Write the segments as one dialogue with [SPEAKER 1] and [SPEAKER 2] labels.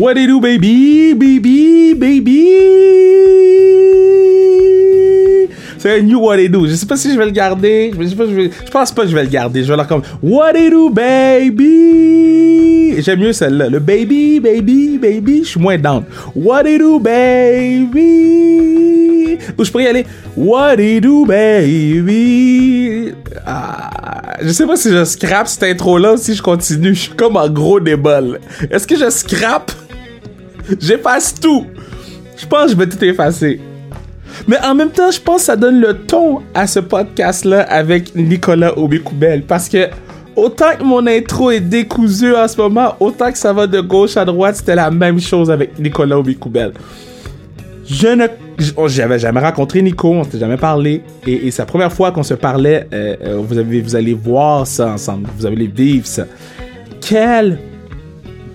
[SPEAKER 1] What it do, baby, baby, baby. C'est un new What it do. Je sais pas si je vais le garder. Je, sais pas, je, pense pas que je vais le garder. Je vais leur comme What it do, baby? J'aime mieux celle-là. Le baby, baby, baby. Je suis moins down. What it do, baby? Ou je pourrais y aller? What it do, baby? Ah, je sais pas si je scrape cette intro-là ou si je continue. Je suis comme en gros débat. là. Est-ce que je scrape? J'efface tout. Je pense que je vais tout effacer. Mais en même temps, je pense que ça donne le ton à ce podcast-là avec Nicolas Aubé-Coubel. Parce que autant que mon intro est décousue en ce moment, autant que ça va de gauche à droite, c'était la même chose avec Nicolas Aubé-Coubel. Je ne. J'avais jamais rencontré Nico, on s'était jamais parlé. Et, et c'est la première fois qu'on se parlait. euh, euh, vous, avez, vous allez voir ça ensemble. Vous allez vivre ça. Quel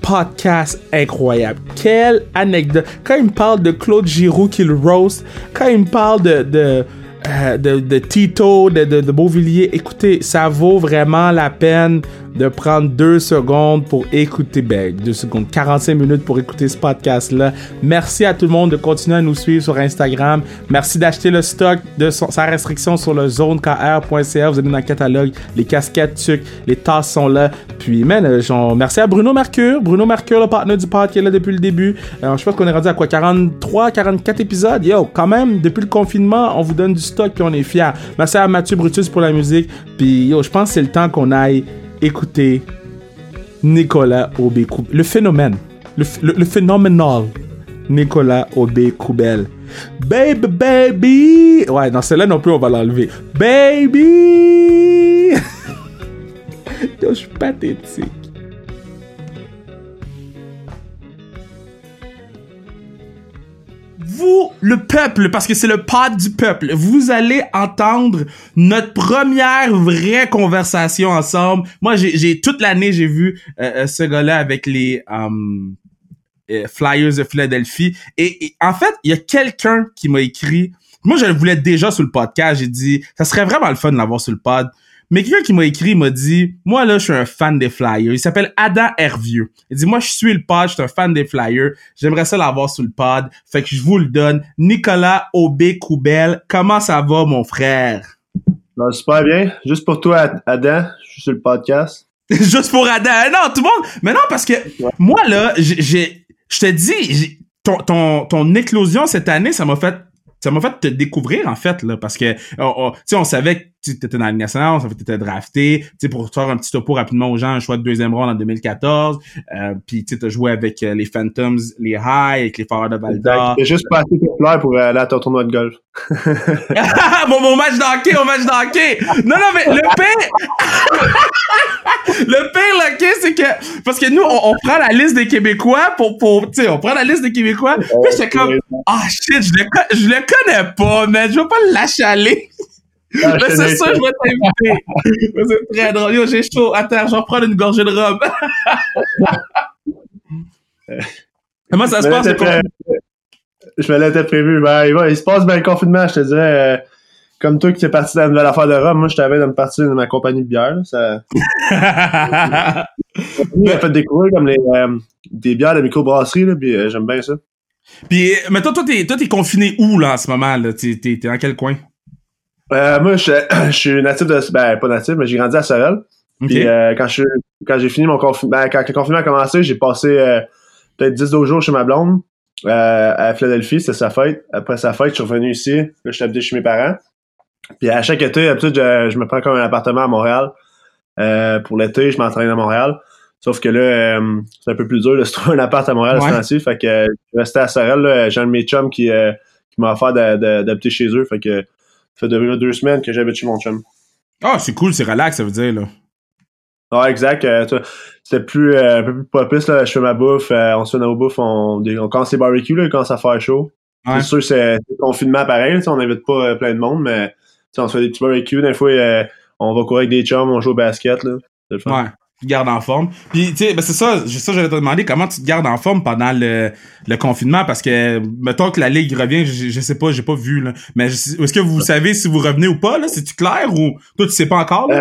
[SPEAKER 1] podcast incroyable. Quelle anecdote. Quand il me parle de Claude Giroux qui le roast, quand il me parle de, de, euh, de, Tito, de Beauvilliers, écoutez, ça vaut vraiment la peine de prendre deux secondes pour écouter, ben, deux secondes, 45 minutes pour écouter ce podcast-là. Merci à tout le monde de continuer à nous suivre sur Instagram. Merci d'acheter le stock de sa restriction sur le zonekr.ca. Vous allez dans le catalogue, les casquettes, tucs, les tasses sont là. Puis, man, euh, j'en- merci à Bruno Mercure. Bruno Mercure, le partenaire du pod qui est là depuis le début. Euh, je pense qu'on est rendu à quoi 43, 44 épisodes? Yo, quand même, depuis le confinement, on vous donne du stock puis on est fiers. Merci à Mathieu Brutus pour la musique. Puis, yo, je pense que c'est le temps qu'on aille écouter Nicolas Aubé Le phénomène. Le, ph- le, le phénoménal. Nicolas Aubé Coubel. Baby, baby. Ouais, non, celle-là non plus, on va l'enlever. Baby. Yo, je suis pathétique. Vous, le peuple, parce que c'est le pod du peuple, vous allez entendre notre première vraie conversation ensemble. Moi, j'ai, toute l'année, j'ai vu euh, euh, ce gars-là avec les um, euh, Flyers de Philadelphie. Et, et en fait, il y a quelqu'un qui m'a écrit. Moi, je le voulais déjà sur le podcast. J'ai dit, ça serait vraiment le fun de l'avoir sur le pod. Mais quelqu'un qui m'a écrit m'a dit, moi là, je suis un fan des Flyers. Il s'appelle Adam Hervieux. Il dit, moi, je suis le pod, je suis un fan des Flyers. J'aimerais ça l'avoir sur le pod. Fait que je vous le donne. Nicolas Aubé Coubel, comment ça va, mon frère?
[SPEAKER 2] Non, super bien. Juste pour toi, Adam, je suis sur le podcast.
[SPEAKER 1] Juste pour Adam. Eh Non, tout le monde. Mais non, parce que moi, là, j'ai, je te dis, ton, ton, ton éclosion cette année, ça m'a fait, ça m'a fait te découvrir, en fait, là, parce que, tu sais, on savait que tu étais dans la Ligue nationale, on savait que tu étais drafté, tu sais, pour faire un petit topo rapidement aux gens, un choix de deuxième ronde en 2014, euh, puis tu t'as joué avec euh, les Phantoms, les High, avec les Foreurs de Val d'Or.
[SPEAKER 2] T'es juste pas assez populaire pour aller à ton tournoi de golf.
[SPEAKER 1] mon, mon match d'hockey, mon match d'hockey. Non, non, mais le pire, le pire, là, c'est que, parce que nous, on, on prend la liste des Québécois pour, pour, tu sais, on prend la liste des Québécois, puis j'étais comme, ah, shit, je le, je le connais pas, mais je vais pas le lâcher aller.
[SPEAKER 2] Ah,
[SPEAKER 1] c'est ça, je vais t'inviter. C'est très drôle. Yo, j'ai chaud. Attends, je vais reprendre une gorgée de rhum. Comment ça se passe,
[SPEAKER 2] pré- Je me l'étais prévu. Ben, il, va- il se passe bien le confinement, je te dirais. euh, comme toi qui t'es parti dans la nouvelle affaire de Rome, moi je t'avais de me partir de ma compagnie de bière. Ça il m'a fait découvrir comme les, euh, des bières de microbrasserie, là, puis euh, j'aime bien ça.
[SPEAKER 1] Puis, mais toi, toi, t'es, toi, t'es confiné où, là, en ce moment, là? T'es, t'es, t'es dans quel coin?
[SPEAKER 2] Euh, moi, je, je suis natif de. Ben, pas natif, mais j'ai grandi à Sorel. Puis euh, quand je quand j'ai fini mon confinement, ben, quand le confinement a commencé, j'ai passé euh, peut-être 10-12 jours chez ma blonde euh, à Philadelphie, c'était sa fête. Après sa fête, je suis revenu ici. Là, je suis habité chez mes parents. Puis à chaque été, d'habitude, je, je me prends comme un appartement à Montréal. Euh, pour l'été, je m'entraîne à Montréal. Sauf que là, euh, c'est un peu plus dur de se trouver un appart à Montréal
[SPEAKER 1] Ouais.
[SPEAKER 2] à ce temps-ci. Fait que je restais à Sorel. là. J'ai un de mes chums qui, euh, qui m'a offert d'habiter chez eux. Fait que ça fait deux, deux semaines que j'habite chez mon chum.
[SPEAKER 1] Ah, c'est cool, c'est relax, ça veut dire, là.
[SPEAKER 2] Ouais, exact. Euh, C'était plus, euh, un peu plus propice, là. Je fais ma bouffe, euh, on se fait nos bouffes, on, on commence les barbecues, là, commence à faire chaud.
[SPEAKER 1] Ouais.
[SPEAKER 2] C'est sûr, c'est confinement pareil, on n'invite pas euh, plein de monde, mais on se fait des petits barbecues. Des fois, euh, on va courir avec des chums, on joue au basket, là.
[SPEAKER 1] Ouais. Tu te gardes en forme. Puis, tu sais, ben c'est ça, c'est ça, j'allais te demander comment tu te gardes en forme pendant le, le confinement, parce que, mettons que la Ligue revient, je, je sais pas, j'ai pas vu, là. Mais est-ce que vous savez si vous revenez ou pas, là? C'est-tu clair ou toi, tu sais pas encore, là?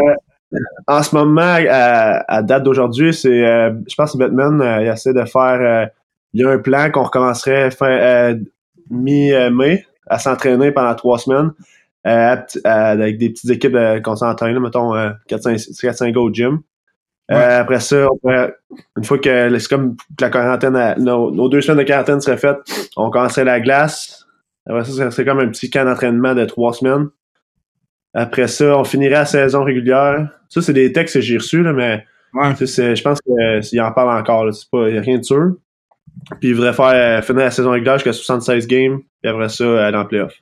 [SPEAKER 2] En ce moment, à, à date d'aujourd'hui, c'est, euh, je pense que Batman, euh, il essaie de faire, euh, il y a un plan qu'on recommencerait fin euh, mi-mai à s'entraîner pendant trois semaines euh, avec des petites équipes qu'on s'entraîne, mettons 4-5 gars au gym. Après ça, une fois que c'est comme la quarantaine, nos, deux semaines de quarantaine seraient faites, on commencerait la glace. Après ça, c'est comme un petit camp d'entraînement de trois semaines. Après ça, on finirait la saison régulière. Ça, c'est des textes que j'ai reçus, là, mais je pense qu'il en parle encore. Il n'y a rien de sûr. Puis il voudrait faire euh, finir la saison régulière jusqu'à 76 games, puis après ça, aller en playoff.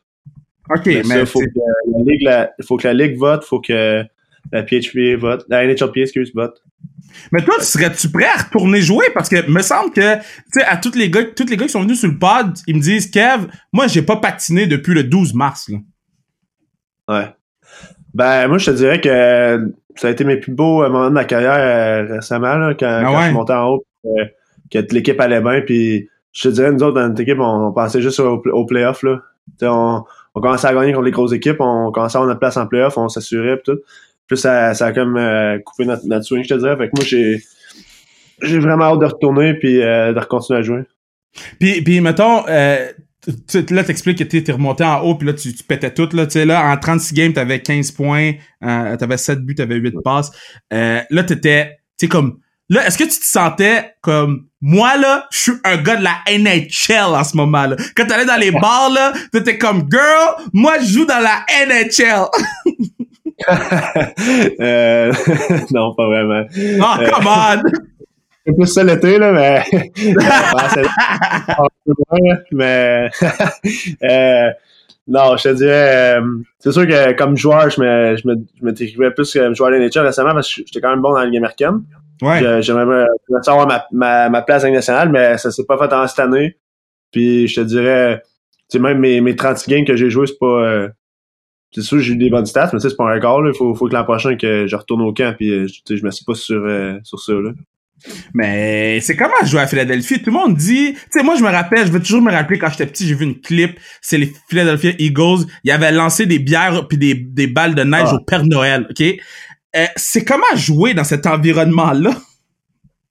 [SPEAKER 1] OK, mais, il
[SPEAKER 2] faut, que la ligue, faut que la ligue vote, faut que la PHP vote, la NHLP, excuse, vote.
[SPEAKER 1] Mais toi, serais-tu prêt à retourner jouer? Parce que me semble que, tu sais, à tous les gars, tous les gars qui sont venus sur le pod, ils me disent, Kev, moi, j'ai pas patiné depuis le 12 mars, là.
[SPEAKER 2] Ouais. Ben, moi, je te dirais que ça a été mes plus beaux moments de ma carrière euh, récemment, là, quand, ah je suis monté en haut, euh, que l'équipe allait bien, puis je te dirais, nous autres, dans notre équipe, on, pensait juste au, au playoff, là. on, on commençait à gagner contre les grosses équipes, on commençait à avoir notre place en playoff, on s'assurait, tout. Puis ça, ça a comme euh, coupé notre, notre swing, je te dirais. Fait que moi, j'ai j'ai vraiment hâte de retourner puis de continuer à jouer.
[SPEAKER 1] Puis, puis mettons, euh, là, t'expliques que t'es remonté en haut, puis là, tu, tu pétais tout. Là, là, en 36 games, t'avais 15 points, euh, t'avais 7 buts, t'avais 8 passes. Euh, là, t'étais, tu comme... Là, est-ce que tu te sentais comme... Moi, là, je suis un gars de la NHL en ce moment, là. Quand t'allais dans les bars, là, t'étais comme, girl, moi, je joue dans la NHL.
[SPEAKER 2] euh, non, pas vraiment.
[SPEAKER 1] Oh, come on!
[SPEAKER 2] C'est plus ça l'été, là, mais. mais. euh, non, je te dirais. Euh, c'est sûr que comme joueur, je me, je me, je me décrivais plus comme joueur de nature récemment parce que j'étais quand même bon dans la Ligue américaine. Ouais. J'aimerais savoir ma, ma, ma place nationale, mais ça s'est pas fait en cette année. Puis je te dirais, tu sais, même mes, mes 30 games que j'ai joué, c'est pas. Euh, c'est sûr j'ai eu des bonnes stats, mais c'est pas un record. Il faut, faut que l'an prochain que je retourne au camp puis je me suis pas sur, euh, sur ça. Là.
[SPEAKER 1] Mais c'est comment jouer à Philadelphie? Tout le monde dit, tu sais, moi je me rappelle, je veux toujours me rappeler quand j'étais petit, j'ai vu une clip, c'est les Philadelphia Eagles, ils avaient lancé des bières puis des, des balles de neige ah. au Père Noël, ok? Euh, c'est comment jouer dans cet environnement-là?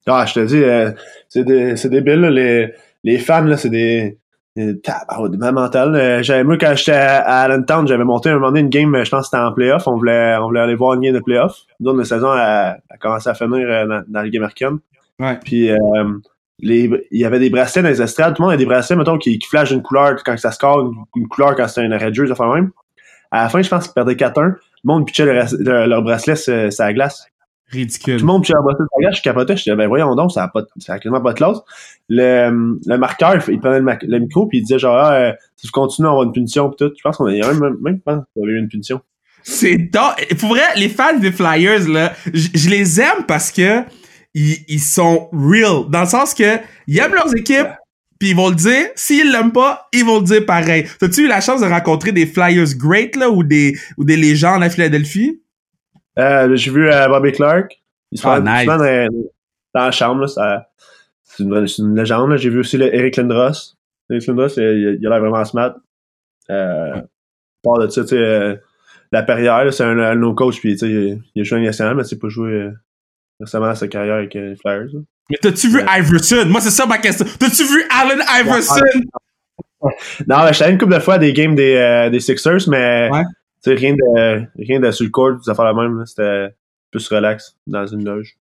[SPEAKER 2] Ah, je te dis, euh, c'est des, c'est débile, là, les, les fans, là, c'est des, des des mental. Euh, j'avais, moi, quand j'étais à Allentown, j'avais monté un moment donné une game, je pense que c'était en playoff. On voulait, on voulait aller voir une game de playoff. Nous, la saison a, a commencé à finir euh, dans, dans la Ligue américaine.
[SPEAKER 1] Ouais.
[SPEAKER 2] Puis, les, il y avait des bracelets dans les estrades. Tout le monde a des bracelets, mettons, qui, qui flashent une couleur quand ça score, une, couleur quand c'est un arrêt de jeu, ça même. À la fin, je pense qu'ils perdaient 4-1. Le monde pitchait leur, leur bracelet sur, la glace.
[SPEAKER 1] Ridicule.
[SPEAKER 2] Tout le monde pitchait leur bracelet sur la glace. Je capotais. Je disais, ben voyons donc, ça a, pas, ça a quasiment pas de classe. Le, le marqueur, il prenait le, micro puis il disait genre, ah, euh, si tu continues, on va avoir une punition pis tout. Je pense qu'on a même, même, même eu une punition.
[SPEAKER 1] C'est donc, pour vrai, les fans des Flyers, là, je les aime parce que ils, ils sont real. Dans le sens que, ils aiment leurs équipes, puis ils vont le dire. S'ils l'aiment pas, ils vont le dire pareil. T'as-tu eu la chance de rencontrer des Flyers great, là, ou des, ou des légendes à Philadelphie?
[SPEAKER 2] Euh, j'ai vu euh, Bobby Clark. Il se ah, nice. dans, dans, la chambre, c'est une, une, légende. J'ai vu aussi le Eric Lindros. Eric Lindros, il, il a l'air vraiment smart. Euh, part de ça, tu sais, euh, la Perrière, c'est un, un no coach, puis tu sais, il a joué national, mais c'est pas joué récemment à sa carrière avec les Flyers.
[SPEAKER 1] Mais t'as-tu vu Iverson? Moi, c'est ça ma question. T'as-tu vu Allen Iverson?
[SPEAKER 2] non, mais j'étais une couple de fois à des games des, des Sixers, mais ouais. rien de rien de sur le court, ça fait la même. C'était plus relax dans une loge.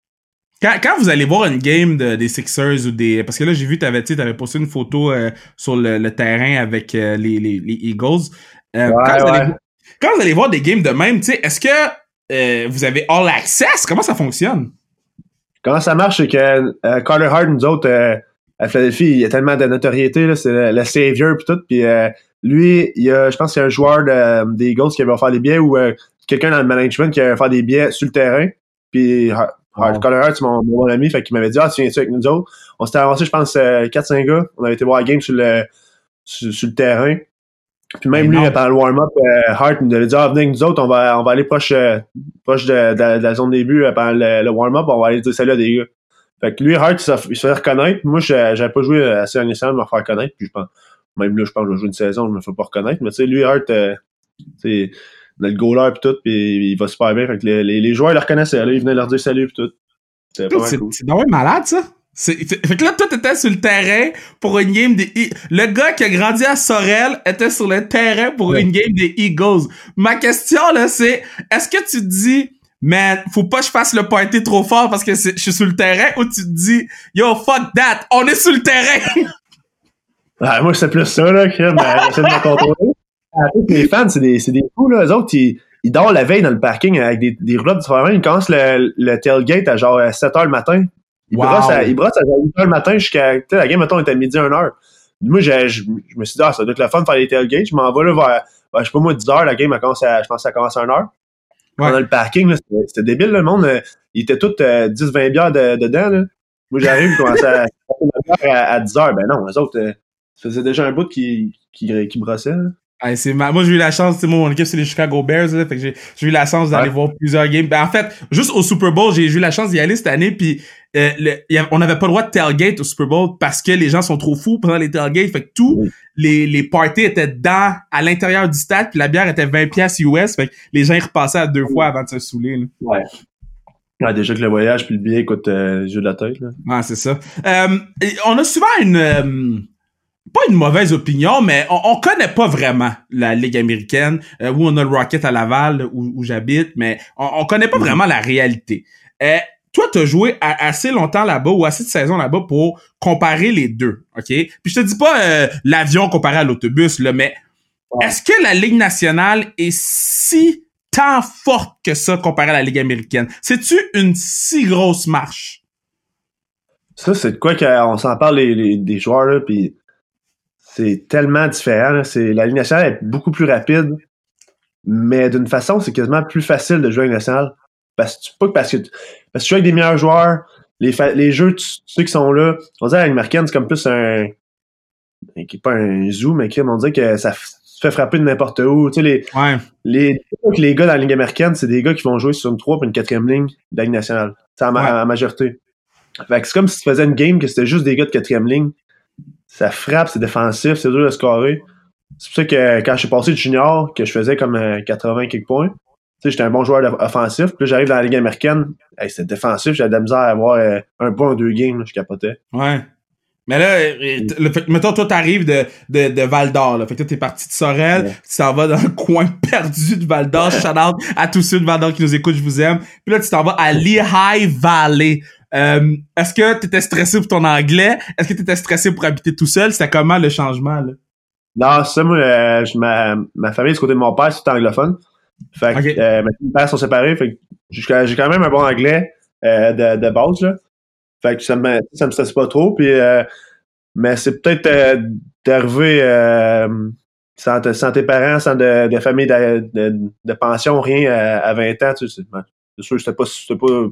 [SPEAKER 1] Quand, quand, vous allez voir une game de, des Sixers ou des... Parce que là, j'ai vu, t'avais, avais posté une photo euh, sur le, le, terrain avec euh, les, les, les, Eagles. Euh, ouais, quand, vous allez, quand, vous allez, voir des games de même, est-ce que vous avez all access? Comment ça fonctionne?
[SPEAKER 2] Comment ça marche, c'est que Carter Hart, nous autres, à Philadelphie, il y a tellement de notoriété, c'est le, le, savior pis tout, puis lui, il y a, je pense qu'il y a un joueur de, des Eagles qui avait offert des billets ou quelqu'un dans le management qui avait offert des billets sur le terrain, puis Ouais. Colin c'est mon, mon ami, fait qu'il m'avait dit Ah, tu viens-tu avec nous autres? On s'était avancé, je pense, 4-5 euh, gars. On avait été voir la game sur le sur, le terrain. Puis même lui, pendant le warm-up, euh, Hart nous avait dit Ah, venez avec nous autres, on va, on va aller proche, euh, proche de, de, la zone début euh, pendant le, warm-up, on va aller dire salut à des gars. Fait que lui, Hart, il se fait reconnaître. Moi, j'avais pas joué assez en essayant de me faire connaître. Puis je pense, même là, je pense que je vais jouer une saison, je me fais pas reconnaître. Mais tu sais, lui, Hart, euh, on a le goaler pis tout, pis il va super bien. Fait que les, les, les joueurs ils le reconnaissaient, là, ils venaient leur dire salut pis tout.
[SPEAKER 1] C'est cool. C'est malade, ça? C'est, fait que là, toi, t'étais sur le terrain pour une game des... E- Le gars qui a grandi à Sorel était sur le terrain pour
[SPEAKER 2] Ouais.
[SPEAKER 1] une game des Eagles. Ma question, là, c'est, est-ce que tu te dis, man, faut pas que je fasse le pointé trop fort parce que je suis sur le terrain, ou tu te dis, yo, fuck that, on est sur le terrain?
[SPEAKER 2] Ah, moi, c'est plus ça, là, que ben, j'essaie de me contrôler. Fait, les fans, c'est des, c'est des fous, là. Eux autres, ils, ils dorment la veille dans le parking avec des, des roulettes différentes. Ils commencent le, le tailgate à genre 7 h le matin. Ils
[SPEAKER 1] Wow.
[SPEAKER 2] brossent à, ils brossent à genre 8 h le matin jusqu'à, tu sais, la game, mettons, était à midi, 1 h. Moi, j'ai- je, je me suis dit, ah, ça doit être le fun de faire les tailgates. Je m'en vais là vers, ben, je sais pas moi, 10 h la game, elle commence à, je pense que ça commence à 1 h.
[SPEAKER 1] Ouais.
[SPEAKER 2] Dans le parking, c'était débile, le monde. euh, Ils étaient tous euh, 10-20 bières de- dedans, là. Moi, j'arrive, je commence à, à, à 10 h. Ben non, eux autres, euh, ça faisait déjà un bout qui, qui, qui brossait, là.
[SPEAKER 1] Ouais, c'est ma- Moi, j'ai eu la chance, tu sais, mon équipe, c'est les Chicago Bears, là, fait que j'ai j'ai eu la chance d'aller
[SPEAKER 2] Ouais.
[SPEAKER 1] voir plusieurs games. Ben, en fait, juste au Super Bowl, j'ai eu la chance d'y aller cette année, puis euh, le- on n'avait pas le droit de tailgate au Super Bowl parce que les gens sont trop fous pendant les tailgates, fait que tous
[SPEAKER 2] Oui.
[SPEAKER 1] les, les parties étaient dans, à l'intérieur du stade, puis la bière était 20 pièces US, fait que les gens y repassaient à deux fois avant de se saouler, là.
[SPEAKER 2] Ouais. Ouais, déjà que le voyage puis le billet coûte euh, yeux de la tête, là.
[SPEAKER 1] Ouais, c'est ça. Euh, on a souvent une euh, pas une mauvaise opinion, mais on, on connaît pas vraiment la Ligue américaine. Euh, où on a le Rocket à Laval, où, où j'habite, mais on, on connaît pas
[SPEAKER 2] Mhm.
[SPEAKER 1] vraiment la réalité. Euh, toi, t'as joué a- assez longtemps là-bas ou assez de saisons là-bas pour comparer les deux, ok? Puis je te dis pas euh, l'avion comparé à l'autobus, là, mais
[SPEAKER 2] Ouais.
[SPEAKER 1] est-ce que la Ligue nationale est si tant forte que ça comparé à la Ligue américaine? C'est-tu une si grosse marche?
[SPEAKER 2] Ça, c'est de quoi qu'on s'en parle les, les- des joueurs, là, puis c'est tellement différent. C'est, la Ligue nationale est beaucoup plus rapide, mais d'une façon, c'est quasiment plus facile de jouer à la Ligue nationale. Parce que, tu- pas que parce que, tu- parce que tu joues avec des meilleurs joueurs, les, fa- les jeux, tu, tu sais qui sont là. On dirait à la Ligue américaine, c'est comme plus un. qui est pas un zoo, mais crime, on dirait que ça fait frapper de n'importe où. Tu sais, les,
[SPEAKER 1] Ouais.
[SPEAKER 2] les, les gars dans la Ligue américaine, c'est des gars qui vont jouer sur une 3 et une 4e ligne de la Ligue nationale. C'est en, ma-
[SPEAKER 1] Ouais.
[SPEAKER 2] en majorité. Fait que c'est comme si tu faisais une game que c'était juste des gars de 4e ligne. Ça frappe, c'est défensif, c'est dur de scorer. C'est pour ça que quand je suis passé de junior, que je faisais comme euh, 80 quelques points, tu sais, j'étais un bon joueur offensif. Puis là, j'arrive dans la Ligue américaine, hey, c'était défensif, j'avais de la misère à avoir euh, un point en deux games, là, je capotais.
[SPEAKER 1] Ouais. Mais là, euh, t- le fait, mettons, toi, t'arrives de, de, de Val d'Or, là. Fait que toi, t'es parti de Sorel,
[SPEAKER 2] Ouais.
[SPEAKER 1] tu t'en vas dans le coin perdu de Val d'Or. Shout out à tous ceux de Val d'Or qui nous écoutent, je vous aime. Puis là, tu t'en vas à Lehigh Valley. Euh, est-ce que t'étais stressé pour ton anglais? Est-ce que t'étais stressé pour habiter tout seul? C'était comment le changement, là?
[SPEAKER 2] Non, ça, moi, euh, je- ma, ma famille, du côté de mon père, c'est anglophone. Fait que euh, mes pères sont séparés. Fait que j'ai quand même un bon anglais euh, de, de base. Là. Fait que ça me, ça me stresse pas trop. Puis, euh, mais c'est peut-être euh, d'arriver euh, sans, te- sans tes parents, sans de, de famille de, de, de pension, rien à, à 20 ans. Tu sais, c'est ben, c'est sûr que c'était pas, pas,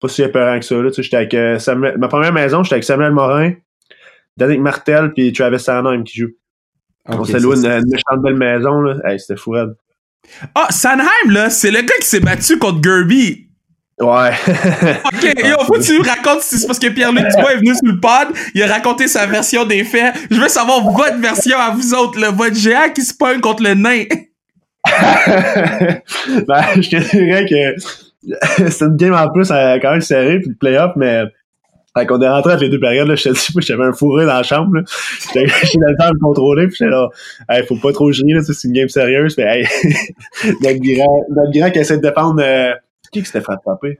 [SPEAKER 2] pas si épeurant que ça. Là, tu sais, j'étais avec, euh, Samuel- ma première maison, j'étais avec Samuel Morin, Danick Martel puis Travis Sanheim qui joue. On
[SPEAKER 1] Ok,
[SPEAKER 2] s'est loué une, méchante belle maison, là. Hey, c'était fou, raide.
[SPEAKER 1] Ah, Sanheim, là, c'est le gars qui s'est battu contre Gerby.
[SPEAKER 2] Ouais.
[SPEAKER 1] Ok, yo, faut que tu nous racontes si c'est parce que Pierre-Luc Dubois est venu sur le pod, il a raconté sa version des faits. Je veux savoir votre version à vous autres, là, votre géant qui se pogne contre le nain.
[SPEAKER 2] ben, je te dirais que c'est une game en plus euh, quand même serrée, puis le playoff, mais quand on est rentré entre les deux périodes, là, je te dis, moi, j'avais un fourré dans la chambre, là. J'étais dans le temps de me contrôler, puis j'étais là, hey, faut pas trop gérer, là, tu sais, c'est une game sérieuse, mais hey, notre grand, notre grand qui essaie de défendre, euh, qui qui s'était fait frapper?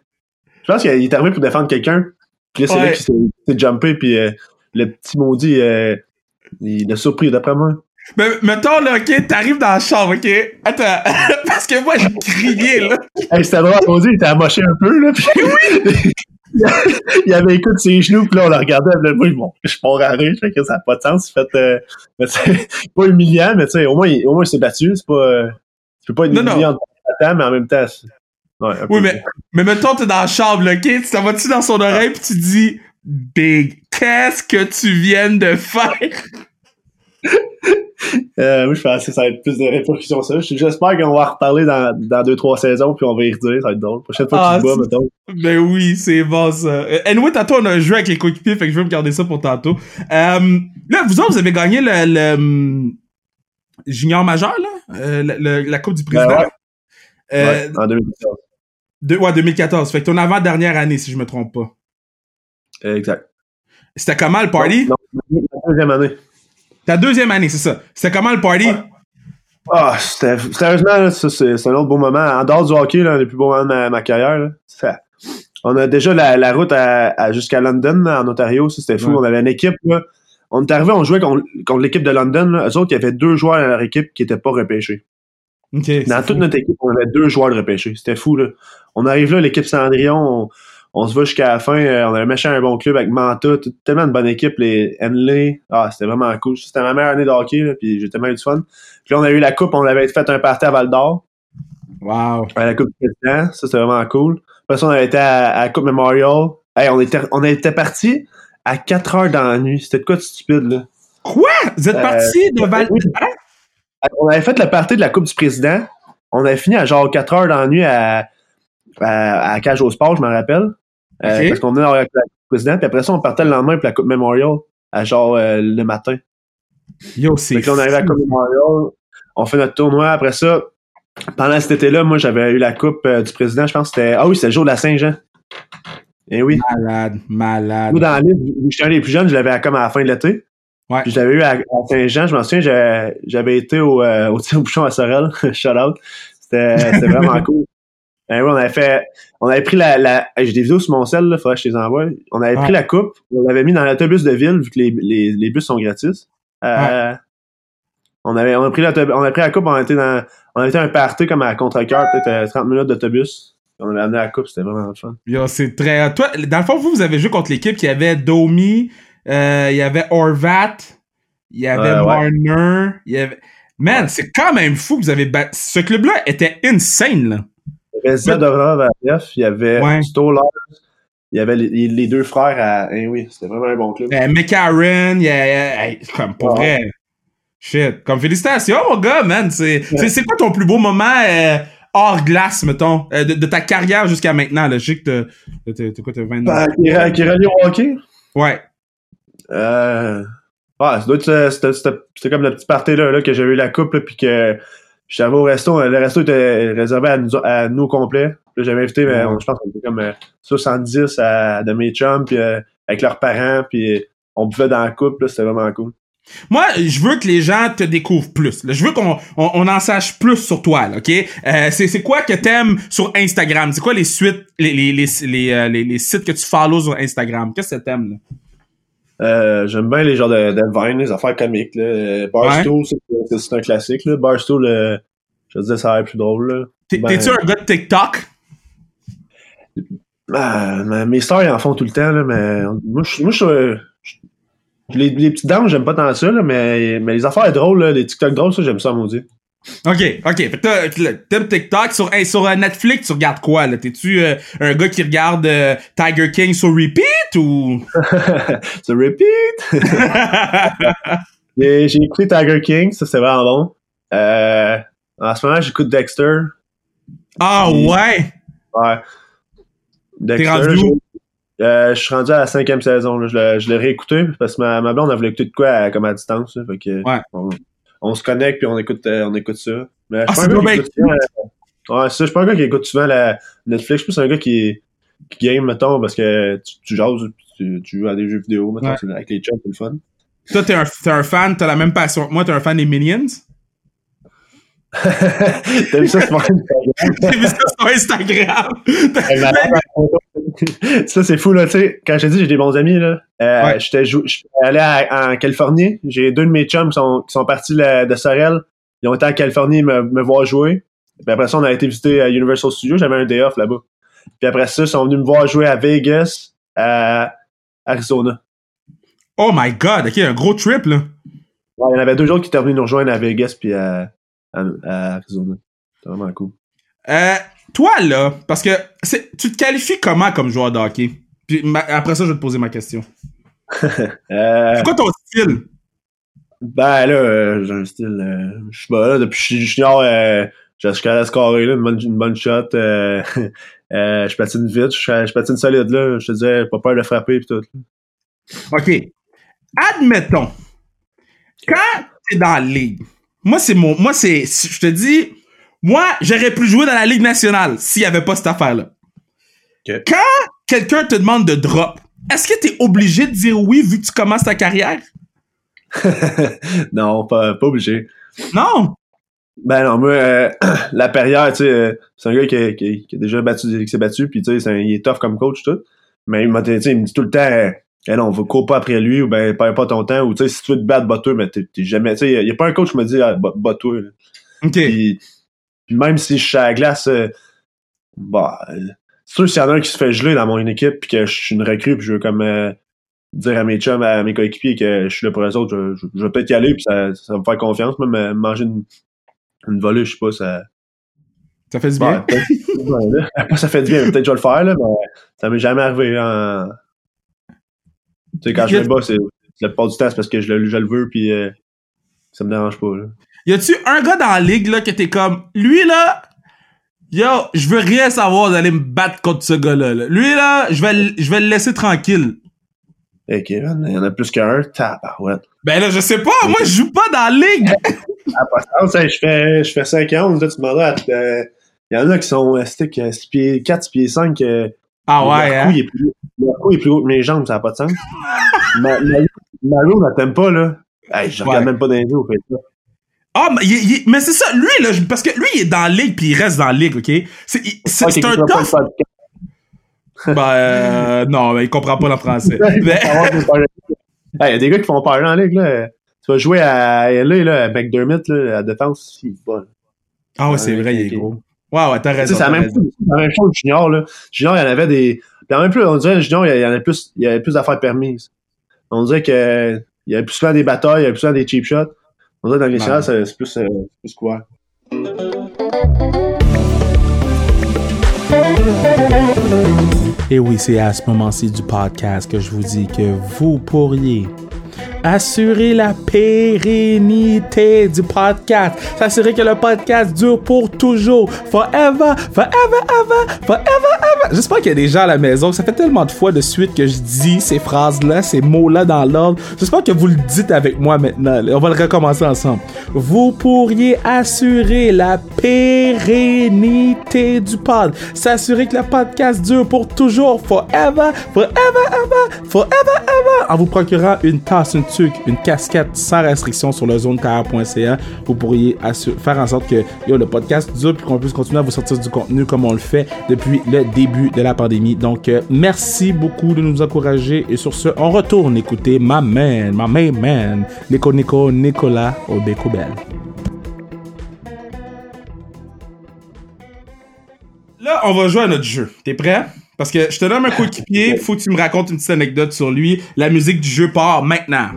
[SPEAKER 2] Je pense qu'il est arrivé pour défendre quelqu'un, puis là, c'est
[SPEAKER 1] Ouais.
[SPEAKER 2] là qu'il s'est s'est jumpé, puis euh, le petit maudit, euh, il a surpris, d'après moi.
[SPEAKER 1] Mais mettons, là, ok, t'arrives dans la chambre, ok? Attends, parce que moi, j'ai crié, là.
[SPEAKER 2] Hey, c'était drôle, on dit, il était amoché un peu, là, puis il avait écouté ses genoux, puis là, on le regardait, puis là, moi, bon, je suis pas raré, je sais que ça n'a pas de sens, fait, euh, mais c'est pas humiliant, mais tu sais, au moins, il, au moins, il s'est battu, c'est pas, euh, tu peux pas être
[SPEAKER 1] Non, non.
[SPEAKER 2] humiliant en temps, mais en même temps, ouais,
[SPEAKER 1] Oui, mais, mais mettons, t'es dans la chambre, là, ok? Tu t'en vas-tu dans son oreille pis tu dis, Big, qu'est-ce que tu viens de faire?
[SPEAKER 2] Euh, moi, je pense que ça va être plus de répercussions, ça. J'espère qu'on va en reparler dans, dans deux, trois saisons, puis on va y redire, ça va être drôle. Prochaine fois
[SPEAKER 1] Ah,
[SPEAKER 2] que tu te bats, mettons.
[SPEAKER 1] Ben oui, c'est bon ça. Euh, anyway, tantôt on a joué avec les coéquipiers, fait que je vais me garder ça pour tantôt. Euh, là, vous autres, vous avez gagné le, le, hum, junior majeur, là? Euh, le- le- la Coupe du Président?
[SPEAKER 2] Ben ouais. Ouais, en 2014.
[SPEAKER 1] de- ouais, 2014. Fait que ton avant-dernière année, si je me trompe pas.
[SPEAKER 2] Exact.
[SPEAKER 1] C'était comment le party?
[SPEAKER 2] Non, non, la deuxième année.
[SPEAKER 1] Ta deuxième année, c'est ça. C'était comment le party?
[SPEAKER 2] Ah, c'était, sérieusement, c'est, un autre beau moment. En dehors du hockey, là, un des plus beaux moments de ma, ma carrière, là, ça- on a déjà la, la route à, à- jusqu'à London, en Ontario, c'était fou.
[SPEAKER 1] Ouais.
[SPEAKER 2] On avait une équipe, là. On est arrivé, on jouait contre, contre l'équipe de London, là. Eux autres, il y avait deux joueurs dans leur équipe qui étaient pas repêchés. Dans toute
[SPEAKER 1] fou.
[SPEAKER 2] notre équipe, on avait deux joueurs de repêchés. C'était fou, là. On arrive là, l'équipe Cendrillon, on, on se va jusqu'à la fin. euh, on avait méchant un bon club avec Manta, tout- tellement de bonne équipe, les Henley. Ah, c'était vraiment cool. C'était ma meilleure année de hockey, là, puis j'ai tellement eu du fun. Puis là, on a eu la coupe, on avait fait un party à Val d'Or,
[SPEAKER 1] Wow.
[SPEAKER 2] à la coupe du président. Ça, c'était vraiment cool. Après ça, on avait été à, à la coupe Memorial. Hey, on était, on était parti à 4 heures dans la nuit. C'était de quoi de stupide, là?
[SPEAKER 1] Quoi? Vous êtes
[SPEAKER 2] Euh,
[SPEAKER 1] parti de Val... Hein?
[SPEAKER 2] On avait fait le party de la Coupe du Président. On avait fini à genre 4 heures dans la nuit à, à, à Cage au Sport, je me rappelle. Euh. Parce qu'on venait d'avoir la Coupe Président. Puis après ça, on partait le lendemain pour la Coupe Memorial à genre euh, le matin.
[SPEAKER 1] Yo, c'est
[SPEAKER 2] que là, on arrive à la. Coupe Memorial. On fait notre tournoi. Après ça, pendant cet été-là, moi, j'avais eu la Coupe euh, du Président. Je pense que c'était. Ah oui, c'était le jour de la Saint-Jean. Eh oui.
[SPEAKER 1] Malade, malade.
[SPEAKER 2] Moi, dans la liste, j'étais un des plus jeunes, je l'avais à- comme à la fin de l'été.
[SPEAKER 1] Ouais.
[SPEAKER 2] Puis je l'avais eu à, à Saint-Jean. Je m'en souviens, j'avais, j'avais été au, euh, au tir au bouchon à Sorel. Shout out. C'était, c'était vraiment cool. Ben oui, on avait fait, on avait pris la, la j'ai des vidéos sur mon cell, là, faudrait que je les envoie. On avait
[SPEAKER 1] Ouais.
[SPEAKER 2] pris la coupe, on l'avait mis dans l'autobus de ville, vu que les, les, les bus sont gratis. Euh, On avait, on a pris on a pris la coupe, on a été dans, on a été à un party comme à contre-cœur, peut-être euh, 30 minutes d'autobus. On avait amené la coupe, c'était vraiment le fun.
[SPEAKER 1] Yo, c'est très. Toi, dans le fond, vous, vous avez joué contre l'équipe qui avait Domi, euh, il y avait Orvat, il y avait
[SPEAKER 2] Ouais, ouais.
[SPEAKER 1] Marner, il y avait. Man, c'est quand même fou que vous avez battu. Ce club-là était insane, là.
[SPEAKER 2] Il y avait il y
[SPEAKER 1] Ouais.
[SPEAKER 2] Il y avait les, les deux frères à. Eh oui, c'était vraiment un bon club.
[SPEAKER 1] Euh, McCarron, il y a. hey, comme pour
[SPEAKER 2] Ouais.
[SPEAKER 1] vrai. Shit. Comme félicitations, mon gars, man. C'est c'est- c'est quoi ton plus beau moment euh, hors glace, mettons, euh, de, de ta carrière jusqu'à maintenant, là? Je sais que t'as- quoi, t'as 29
[SPEAKER 2] Ben, qui, est- relié au hockey?
[SPEAKER 1] Ouais.
[SPEAKER 2] Euh, ouais, être, euh, c'était, comme le petit party là, là que j'avais eu la coupe, là, puis que j'avais au resto. Le resto était réservé à nous, à nous au complet. Là, j'avais invité, mais on- je pense qu'on était comme euh, 70 à, de mes chums, puis euh, avec leurs parents, puis on buvait dans la coupe, là, c'était vraiment cool.
[SPEAKER 1] Moi, je veux que les gens te découvrent plus. là. Je veux qu'on on, on en sache plus sur toi, là, OK? Euh, c'est, c'est quoi que t'aimes sur Instagram? C'est quoi les suites, les, les, les, les, euh, les- les sites que tu follows sur Instagram? Qu'est-ce que t'aimes, là?
[SPEAKER 2] Euh, j'aime bien les genres de, de les affaires comiques. Là. Barstool, c'est, un classique. Là. Barstool, euh, je te disais, ça a l'air plus drôle. Ben-
[SPEAKER 1] T'es-tu un gars de TikTok?
[SPEAKER 2] Ah, mais mes stars, ils en font tout le temps, là, mais moi, je, moi, je, je- les, les petites dames, j'aime pas tant ça, là, mais, mais les affaires drôles, là, les TikTok drôles, ça, j'aime ça, maudit.
[SPEAKER 1] OK, OK. Fait que t'as- t'aimes TikTok. Sur, hey, sur euh, Netflix, tu regardes quoi, là? T'es-tu euh, un gars qui regarde euh, Tiger King sur repeat ou...
[SPEAKER 2] Ça repeat! J'ai écouté Tiger King, ça, c'est vraiment bon. Euh, en ce moment, j'écoute Dexter.
[SPEAKER 1] ah ouais?
[SPEAKER 2] Ouais. Dexter.
[SPEAKER 1] rendu où?
[SPEAKER 2] je- suis rendu à la cinquième saison. Là. Je l'ai- réécouté parce que ma, ma blonde, elle voulait écouter de quoi à- comme à distance. là. Fait que,
[SPEAKER 1] Ouais.
[SPEAKER 2] On se connecte puis on écoute, euh, on écoute ça. Mais je
[SPEAKER 1] Ah,
[SPEAKER 2] suis
[SPEAKER 1] c'est
[SPEAKER 2] pas un gars qui écoute souvent, ouais, ça, je suis pas un gars qui écoute souvent la Netflix. Je suis plus un gars qui, qui game, mettons, parce que tu, tu jases, tu, tu joues à des jeux vidéo, mettons,
[SPEAKER 1] Ouais.
[SPEAKER 2] avec les chums, c'est le fun.
[SPEAKER 1] Toi, t'es un, t'es un fan, t'as la même passion que moi, t'es un fan des Minions?
[SPEAKER 2] T'as vu ça, c'est mon
[SPEAKER 1] J'ai vu ça sur Instagram?
[SPEAKER 2] ça, c'est fou, là, tu sais. Quand je te dis, j'ai des bons amis, là. Euh,
[SPEAKER 1] Ouais.
[SPEAKER 2] J'étais allé en Californie. J'ai deux de mes chums qui sont, qui sont partis de Sorel. Ils ont été en Californie me, me voir jouer. Puis après ça, on a été visiter à Universal Studios. J'avais un day off là-bas. Puis après ça, ils sont venus me voir jouer à Vegas, à Arizona.
[SPEAKER 1] oh my god, ok, un gros trip, là.
[SPEAKER 2] Ouais, il y en avait deux autres qui étaient venus nous rejoindre à Vegas puis à, à, à Arizona. C'était vraiment cool.
[SPEAKER 1] Euh, toi, là, parce que tu te qualifies comment comme joueur de hockey? Puis ma- après ça, je vais te poser ma question.
[SPEAKER 2] Euh,
[SPEAKER 1] C'est quoi ton style?
[SPEAKER 2] Ben là, euh, j'ai un style. euh, je sais pas, là, depuis que je suis junior, je suis de scorer, là, une bonne, une bonne shot. Je patine vite, je, je patine solide, là. Je te disais, pas peur de frapper pis tout.
[SPEAKER 1] OK. Admettons, quand t'es dans la ligue, moi, c'est mon. Moi, c'est. Je te dis, moi, j'aurais pu jouer dans la Ligue nationale s'il y avait pas cette affaire-là. Quand quelqu'un te demande de drop, est-ce que t'es obligé de dire oui vu que tu commences ta carrière?
[SPEAKER 2] non, pas, pas obligé.
[SPEAKER 1] Non!
[SPEAKER 2] Ben non, moi, euh, la période, tu sais, euh, c'est un gars qui, a- qui, qui a déjà battu, qui s'est battu, puis tu sais, il est tough comme coach, tout. Mais il tu me dit tout le temps, euh, Eh non, on va cours pas après lui, ou ben, perds pas ton temps, ou tu sais, si tu veux te battre, bats-toi, mais t'es jamais, tu sais, il y a pas un coach qui me dit, ah, bat- bats-toi, là.
[SPEAKER 1] Ok.
[SPEAKER 2] Puis, puis même si je suis à la glace, euh, bah, euh, c'est sûr s'il y en a un qui se fait geler dans mon équipe, puis que je suis une recrue, puis je veux comme euh, dire à mes chums, à mes coéquipiers que je suis là pour eux autres, je, je- je vais peut-être y aller, puis ça, ça va me faire confiance, même euh, manger une, une volée, je sais pas, ça...
[SPEAKER 1] Ça fait du
[SPEAKER 2] Ouais,
[SPEAKER 1] bien?
[SPEAKER 2] ouais, là. Pas ça fait du bien, peut-être que je vais le faire, là, mais ça m'est jamais arrivé en... Tu sais, quand je me bats, c'est la plupart du temps, c'est parce que je le, je le veux, puis euh, ça me dérange pas, là.
[SPEAKER 1] Y a-tu un gars dans la ligue, là, que t'es comme, lui, là, yo, je veux rien savoir d'aller me battre contre ce gars-là, là. Lui, là, je vais, le- je vais le laisser tranquille.
[SPEAKER 2] Hey, Kevin, il y en a plus qu'un, tabarouette.
[SPEAKER 1] Ben là, je sais pas, moi, je joue pas dans la ligue.
[SPEAKER 2] Pas ça, je fais, je fais 5 ans, là, tu demanderas, à- euh, il y en a qui sont, euh, stick, euh, 6 pieds 4, 6 pieds 5, euh,
[SPEAKER 1] Ah ouais,
[SPEAKER 2] leur,
[SPEAKER 1] hein?
[SPEAKER 2] cou, il est plus, leur cou est plus haut que mes jambes, ça n'a pas de sens. Ma- ma- elle t'aime pas, là. Hey, je regarde même pas dans les yeux, au fait ça.
[SPEAKER 1] Ah, mais, il- il- mais c'est ça, lui, là, parce que lui, il est dans la ligue, puis il reste dans la ligue, OK? C'est il- un tough... Ben, euh, non, mais il comprend pas le français. Mais-
[SPEAKER 2] Il y a des gars qui font peur en ligue, là. Tu vas jouer à LA, là, à McDermott, là, à défense, c'est bon.
[SPEAKER 1] ah ouais, c'est vrai, il est gros. Ouais, ouais, t'as raison.
[SPEAKER 2] c'est la même, chose junior, là. Junior, il y en avait des. Puis en même plus, on dirait, junior, il y en avait plus, il y avait plus d'affaires permises. On dirait que, il y avait plus souvent des batailles, il y avait plus souvent des cheap shots. On dans les séries, c'est plus, euh, plus couvert.
[SPEAKER 1] Et oui, c'est à ce moment-ci du podcast que je vous dis que vous pourriez assurer la pérennité du podcast, s'assurer que le podcast dure pour toujours, forever, forever, ever, forever, ever. J'espère qu'il y a des gens à la maison, ça fait tellement de fois de suite que je dis ces phrases-là, ces mots-là dans l'ordre. J'espère que vous le dites avec moi maintenant. On va le recommencer ensemble. Vous pourriez assurer la pérennité du pod, s'assurer que le podcast dure pour toujours, forever, forever, ever, forever, ever, en vous procurant une tasse, une une casquette sans restriction sur le zonekr.ca. Vous pourriez faire en sorte que le podcast dure puis qu'on puisse continuer à vous sortir du contenu comme on le fait depuis le début de la pandémie. Donc, euh, merci beaucoup de nous encourager et sur ce, on retourne écouter ma man, ma main man, Nico Nico Nicolas Obekobel. Là, on va jouer à notre jeu. T'es prêt? Parce que je te donne un coéquipier, faut que tu me racontes une petite anecdote sur lui. La musique du jeu part maintenant.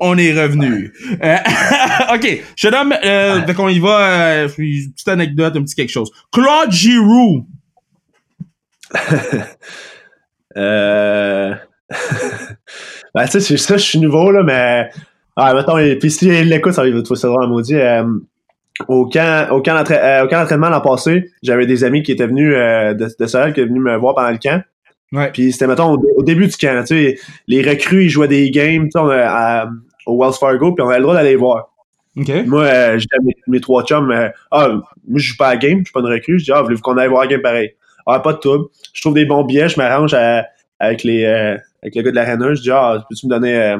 [SPEAKER 1] On est revenu. Euh, ok, je te donne. Euh, fait qu'on y va. euh, une petite anecdote, un petit quelque chose. Claude Giroux.
[SPEAKER 2] Euh... ben, tu sais, c'est ça, je suis nouveau, là, mais. Ah, mettons, et puis si il l'écoute, ça va ça drôle à maudit. Euh, au camp, au camp d'entra- euh, au camp d'entraînement l'an passé, j'avais des amis qui étaient venus euh, de, de Sorel, qui étaient venus me voir pendant le camp.
[SPEAKER 1] Ouais.
[SPEAKER 2] Puis c'était, mettons, au, au début du camp, tu sais, les recrues, ils jouaient des games, tu sais, on à- au Wells Fargo, puis on avait le droit d'aller voir.
[SPEAKER 1] Ok.
[SPEAKER 2] Moi, euh, je dis à mes, mes trois chums, euh, ah, moi, je joue pas à la game, je suis pas une recrue. Je dis, ah, voulez-vous qu'on aille voir la game pareil? Ah, pas de trouble. Je trouve des bons billets, je m'arrange avec les, euh, avec le gars de l'arena. Je dis, ah, peux-tu me donner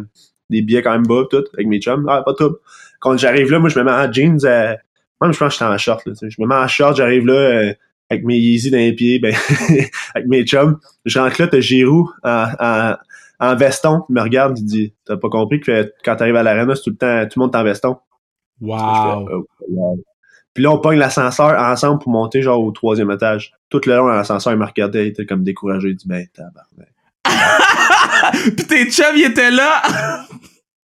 [SPEAKER 2] des billets quand même bas, tout, avec mes chums? Ah, pas trouble. Quand j'arrive là, moi, je me mets en jeans, euh, même je pense que j'étais en short, là. Je me mets en short, j'arrive là, euh, avec mes Yeezy dans les pieds, ben, avec mes chums. Je rentre là, t'as Giroud en, en, en veston, il me regarde, il dit, t'as pas compris que quand t'arrives à l'arena, c'est tout le temps, tout le monde est en veston.
[SPEAKER 1] Wow.
[SPEAKER 2] Je fais, oh, wow. Puis là, on pogne l'ascenseur ensemble pour monter genre au troisième étage. Tout le long, l'ascenseur, il me regardait, il était comme découragé. Il dit, ben, tabarnak.
[SPEAKER 1] Pis tes chums, ils étaient là.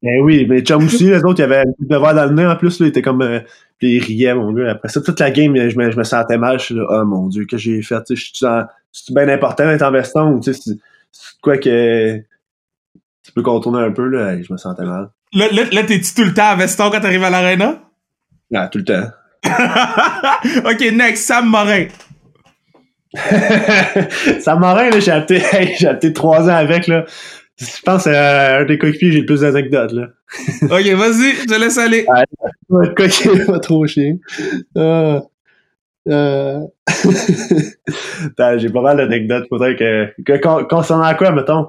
[SPEAKER 2] Ben oui, mais chum aussi, les autres, il y avait un peu de verre dans le nez en plus, là, il était comme. euh, puis il riait, mon gars. Après ça, toute la game, je me, je me sentais mal. Je suis là, oh mon dieu, que j'ai fait? Tu sais, je suis dans- C'est bien important d'être en veston ou tu sais, c'est quoi que. Tu peux contourner un peu, là, je me sentais mal.
[SPEAKER 1] Là, là, là, t'es-tu tout le temps à veston quand t'arrives à l'arena?
[SPEAKER 2] Ah, tout le temps.
[SPEAKER 1] ok, next, Sam Morin.
[SPEAKER 2] ça m'aurait, là, j'ai acheté, hey, j'ai trois ans avec, là. Je pense à un des coéquipiers, j'ai le plus d'anecdotes, là.
[SPEAKER 1] ok, vas-y, je te laisse aller.
[SPEAKER 2] Ah, le coéquipier pas trop chier. Ah. Euh... j'ai pas mal d'anecdotes. Faudrait que, que concernant quoi, mettons?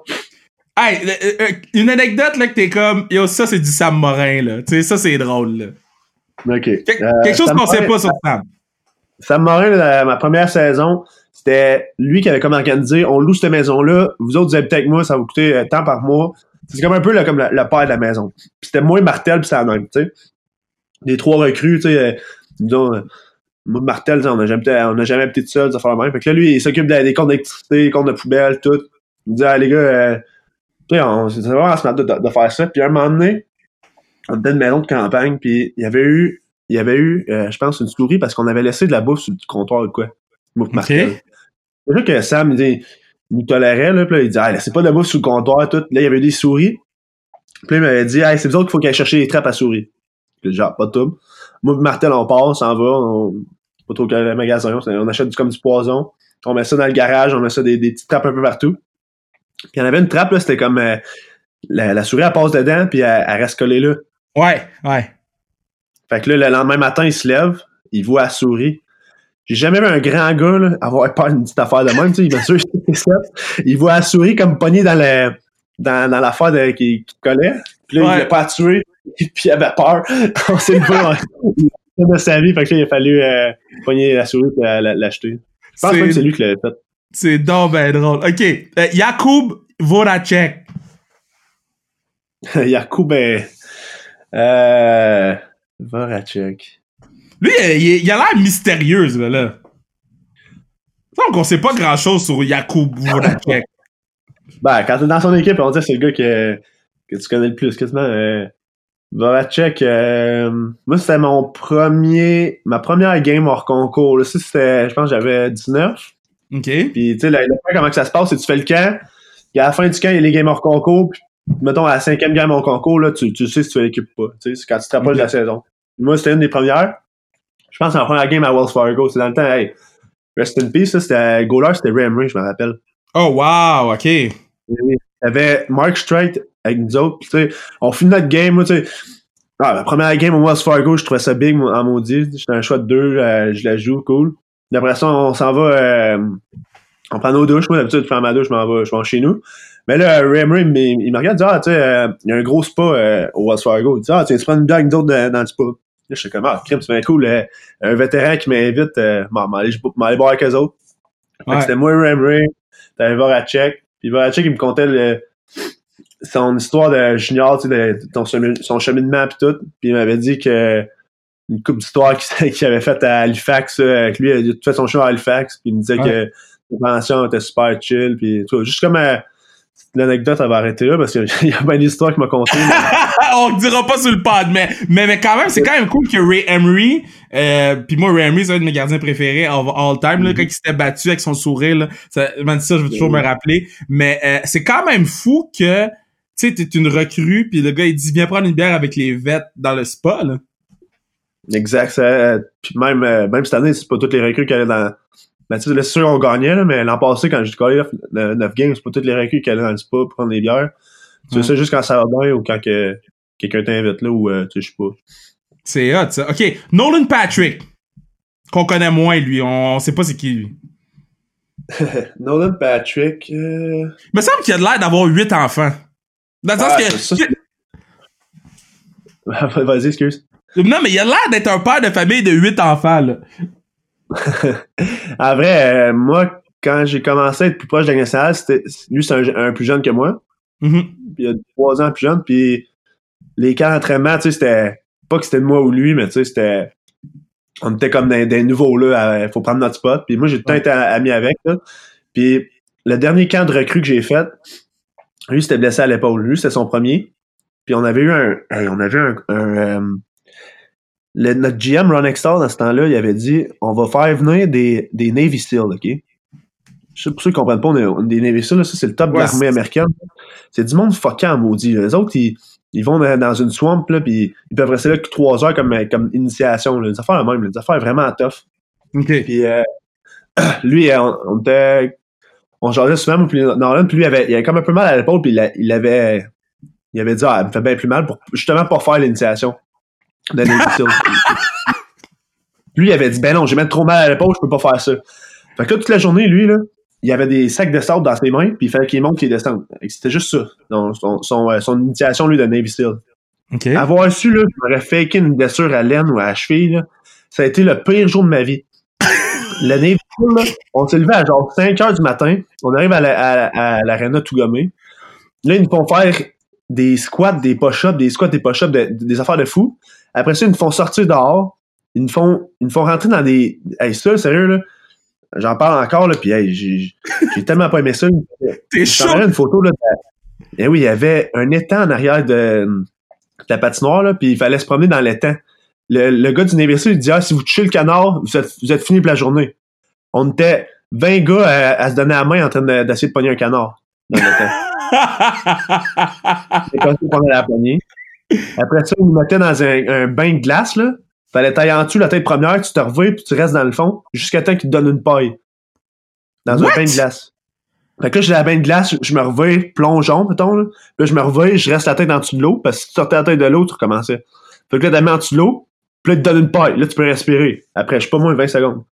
[SPEAKER 1] Hey, euh, euh, une anecdote là que t'es comme yo ça c'est du Sam Morin là, tu sais ça c'est drôle là.
[SPEAKER 2] Ok.
[SPEAKER 1] quelque euh, chose qu'on sait pas sur Sam.
[SPEAKER 2] Sam Morin, ma première saison, c'était lui qui avait comme organisé, on loue cette maison-là, vous autres vous habitez avec moi, ça va vous coûter tant par mois. C'est comme un peu comme le père de la maison. C'était moi, Martel, puis ça même, tu sais. Les trois recrues, tu sais, disons, moi, Martel, on n'a jamais, on a jamais été seul, ça fait même. Fait que là, lui, il s'occupe des comptes d'électricité, des comptes de poubelle, tout. Il me dit, ah, les gars, c'est vraiment smart de, de, faire ça. Puis à un moment donné, on était une maison de campagne, puis il y avait eu, il y avait eu, euh, je pense, une souris parce qu'on avait laissé de la bouffe sur le comptoir ou quoi. Okay. C'est sûr que Sam, il, dit, il nous tolérait, là, puis là, il dit, ah, c'est pas de la bouffe sur le comptoir, tout. Là, il y avait des souris. Puis là, il m'avait dit, hey, c'est bizarre qu'il faut qu'elle chercher les trappes à souris. Puis genre, pas de tout. Moi, Martel, on passe, on s'en va, on, pas trop que le magasin, on achète du, comme du poison. On met ça dans le garage, on met ça des, des petites trappes un peu partout. Puis il y en avait une trappe, là, c'était comme euh, la, souris, elle passe dedans, puis elle, reste collée là.
[SPEAKER 1] Ouais, ouais.
[SPEAKER 2] Fait que là, le lendemain matin, il se lève, il voit la souris. J'ai jamais vu un grand gars là, avoir peur d'une petite affaire de même, tu sais, il sûr Il voit la souris comme pognée dans le dans, dans l'affaire qui, qui collait. Puis là, il l'a pas tué, puis il avait peur. On s'est levé de sa vie, fait que là, il a fallu euh, pogner la souris et l'acheter. Je pense que c'est lui qui l'avait fait.
[SPEAKER 1] C'est donc ben drôle. OK. Euh, Jakub Voracek.
[SPEAKER 2] Jakub euh, Voracek.
[SPEAKER 1] Lui, il, a l'air mystérieux, là. là. Donc, on sait pas grand-chose sur Jakub Voracek.
[SPEAKER 2] ben, quand t'es dans son équipe, on dit que c'est le gars que, que tu connais le plus, quasiment. Euh, Voracek, euh, moi, c'était mon premier, ma première game hors concours. Là, c'était, je pense que j'avais 19.
[SPEAKER 1] OK.
[SPEAKER 2] Puis, tu sais, la, comment que ça se passe, c'est tu fais le camp, puis à la fin du camp, il y a les games hors concours, puis mettons, à la cinquième game hors concours, là, tu, tu sais si tu fais l'équipe ou pas. Tu sais, c'est quand tu te rappelles de la saison. Moi, c'était une des premières. Je pense que la première game à Wells Fargo. C'est dans le temps, hey, Rest in Peace, ça, c'était, goaler, c'était Ray Emery, je me rappelle.
[SPEAKER 1] Oh, wow, OK.
[SPEAKER 2] Il y avait Mark Strait avec nous autres, tu sais, on finit notre game, tu sais. Ah, la première game au Wells Fargo, je trouvais ça big en maudit. J'étais un choix de deux, euh, je la joue, cool. Après ça, on s'en va, euh, on prend nos douches. Moi, d'habitude, je fais ma douche, je m'en vais, je vais chez nous. Mais là, Ray il, il me regarde, il dit, ah, tu sais, euh, il y a un gros spa au Wells Fargo. Il dit, ah, tu prends une blague d'autres dans le spa. Là, je suis comme, ah, crime, c'est bien cool. un vétéran qui m'invite, euh, m'aller boire avec eux autres. Ouais. C'était moi, Ray Emery, t'avais Voracek. Puis Voracek, il me contait le, son histoire de junior, tu sais, son, son cheminement pis tout. Puis il m'avait dit que une coupe d'histoire qu'il avait faite à Halifax, avec lui, il a fait son show à Halifax, puis il me disait que la pension était super chill, puis tout. Juste comme euh, l'anecdote, elle va arrêter là, parce qu'il y a bien d'histoires qui m'a conté.
[SPEAKER 1] On ne dira pas sur le pod, mais, mais, mais quand même, c'est quand même cool que Ray Emery, euh, puis moi, Ray Emery, c'est un de mes gardiens préférés of all time, là, mm-hmm. quand il s'était battu avec son sourire, là, ça, ça, je vais toujours me rappeler, mais euh, c'est quand même fou que, tu sais, t'es une recrue, puis le gars, il dit, viens prendre une bière avec les vêtes dans le spa, là.
[SPEAKER 2] Exact. Ça, puis même, euh, même cette année, c'est pas toutes les recrues qui allaient dans. Ben, tu sais, sûr, on gagnait, là, mais l'an passé, quand j'ai collé le 9 games, c'est pas toutes les recrues qui allaient dans le spa pour prendre des bières. Tu sais ça juste quand ça va bien ou quand que, quelqu'un t'invite là ou euh, tu sais, je sais pas.
[SPEAKER 1] C'est hot, ça. OK. Nolan Patrick. Qu'on connaît moins, lui. On, sait pas c'est qui, lui.
[SPEAKER 2] Nolan Patrick. Euh...
[SPEAKER 1] Il me semble qu'il a l'air d'avoir 8 enfants. Dans le sens ah, que.
[SPEAKER 2] Vas-y, excuse.
[SPEAKER 1] Non, mais il a l'air d'être un père de famille de huit enfants, là.
[SPEAKER 2] en vrai, euh, moi, quand j'ai commencé à être plus proche de la c'était lui, c'est un, plus jeune que moi.
[SPEAKER 1] Mm-hmm.
[SPEAKER 2] Puis il a trois ans plus jeune, puis les camps d'entraînement, tu sais, c'était pas que c'était de moi ou lui, mais tu sais, c'était on était comme des, nouveaux là, il faut prendre notre spot. Puis moi, j'ai tout le temps été ami avec. Là. Puis le dernier camp de recrue que j'ai fait, lui, c'était blessé à l'épaule. Lui, c'était son premier. Puis on avait eu un, on avait un, euh, le, notre GM Ron Extall, dans ce temps-là, il avait dit on va faire venir des, des Navy SEAL, OK? Je sais pour ceux qui comprennent pas, on est, des Navy SEAL, ça, c'est le top de l'armée américaine. C'est du monde fuckant, maudit. Les autres, ils, ils vont dans une swamp, là, puis ils peuvent rester là que trois heures comme, comme initiation. Là. Les affaires même, les affaires vraiment tough.
[SPEAKER 1] OK.
[SPEAKER 2] Puis euh, lui, on, était on jasait souvent, puis Nolan, puis lui, il avait, il avait comme un peu mal à l'épaule, puis il, a- il avait, il avait dit, ah, elle me fait bien plus mal, pour, justement pour faire l'initiation de. Lui, il avait dit, ben non, j'ai même trop mal à l'épaule, je peux pas faire ça. Fait que là, toute la journée, lui, là, il avait des sacs de sable dans ses mains, puis il fallait qu'il monte, qu'il descende. C'était juste ça, dans son, son, euh, son initiation, lui, de Navy Seal. Avoir su, là, m'aurait faké une blessure à l'aine ou à la cheville, là, ça a été le pire jour de ma vie. Le Navy Seal, là, on s'est levé à genre 5 heures du matin. On arrive à la- à- à l'arena tout gommé. Là, ils nous font faire des squats, des push-ups, des squats, des push-ups, de- des affaires de fou. Après ça, ils nous font sortir dehors. Ils nous font, ils nous font rentrer dans des. Hey, ça, sérieux, là. J'en parle encore, là, puis hey, j'ai tellement pas aimé ça.
[SPEAKER 1] T'es chaud.
[SPEAKER 2] une photo, là. de- Eh oui, il y avait un étang en arrière de, de la patinoire, là, puis il fallait se promener dans l'étang. Le, le gars du université, il dit, ah, si vous touchez le canard, vous êtes, vous êtes fini pour la journée. On était 20 gars à, à se donner la main en train de- d'essayer de pogner un canard dans. C'est comme ça qu'on la pogner. Après ça, ils nous mettaient dans un, un bain de glace, là. Fallait tailler en dessous la tête première, tu te reviens, puis tu restes dans le fond, jusqu'à temps qu'ils te donnent une paille. Dans
[SPEAKER 1] What?
[SPEAKER 2] un bain de glace. Fait que là, j'ai la bain de glace, je me reviens, plongeon, mettons, là. Puis là, je me reviens, je reste la tête en dessous de l'eau, parce que si tu sortais la tête de l'eau, tu recommençais. Fait que là, t'as mis en dessous de l'eau, puis là, ils te donnent une paille. Là, tu peux respirer. Après, je sais pas moins 20 secondes.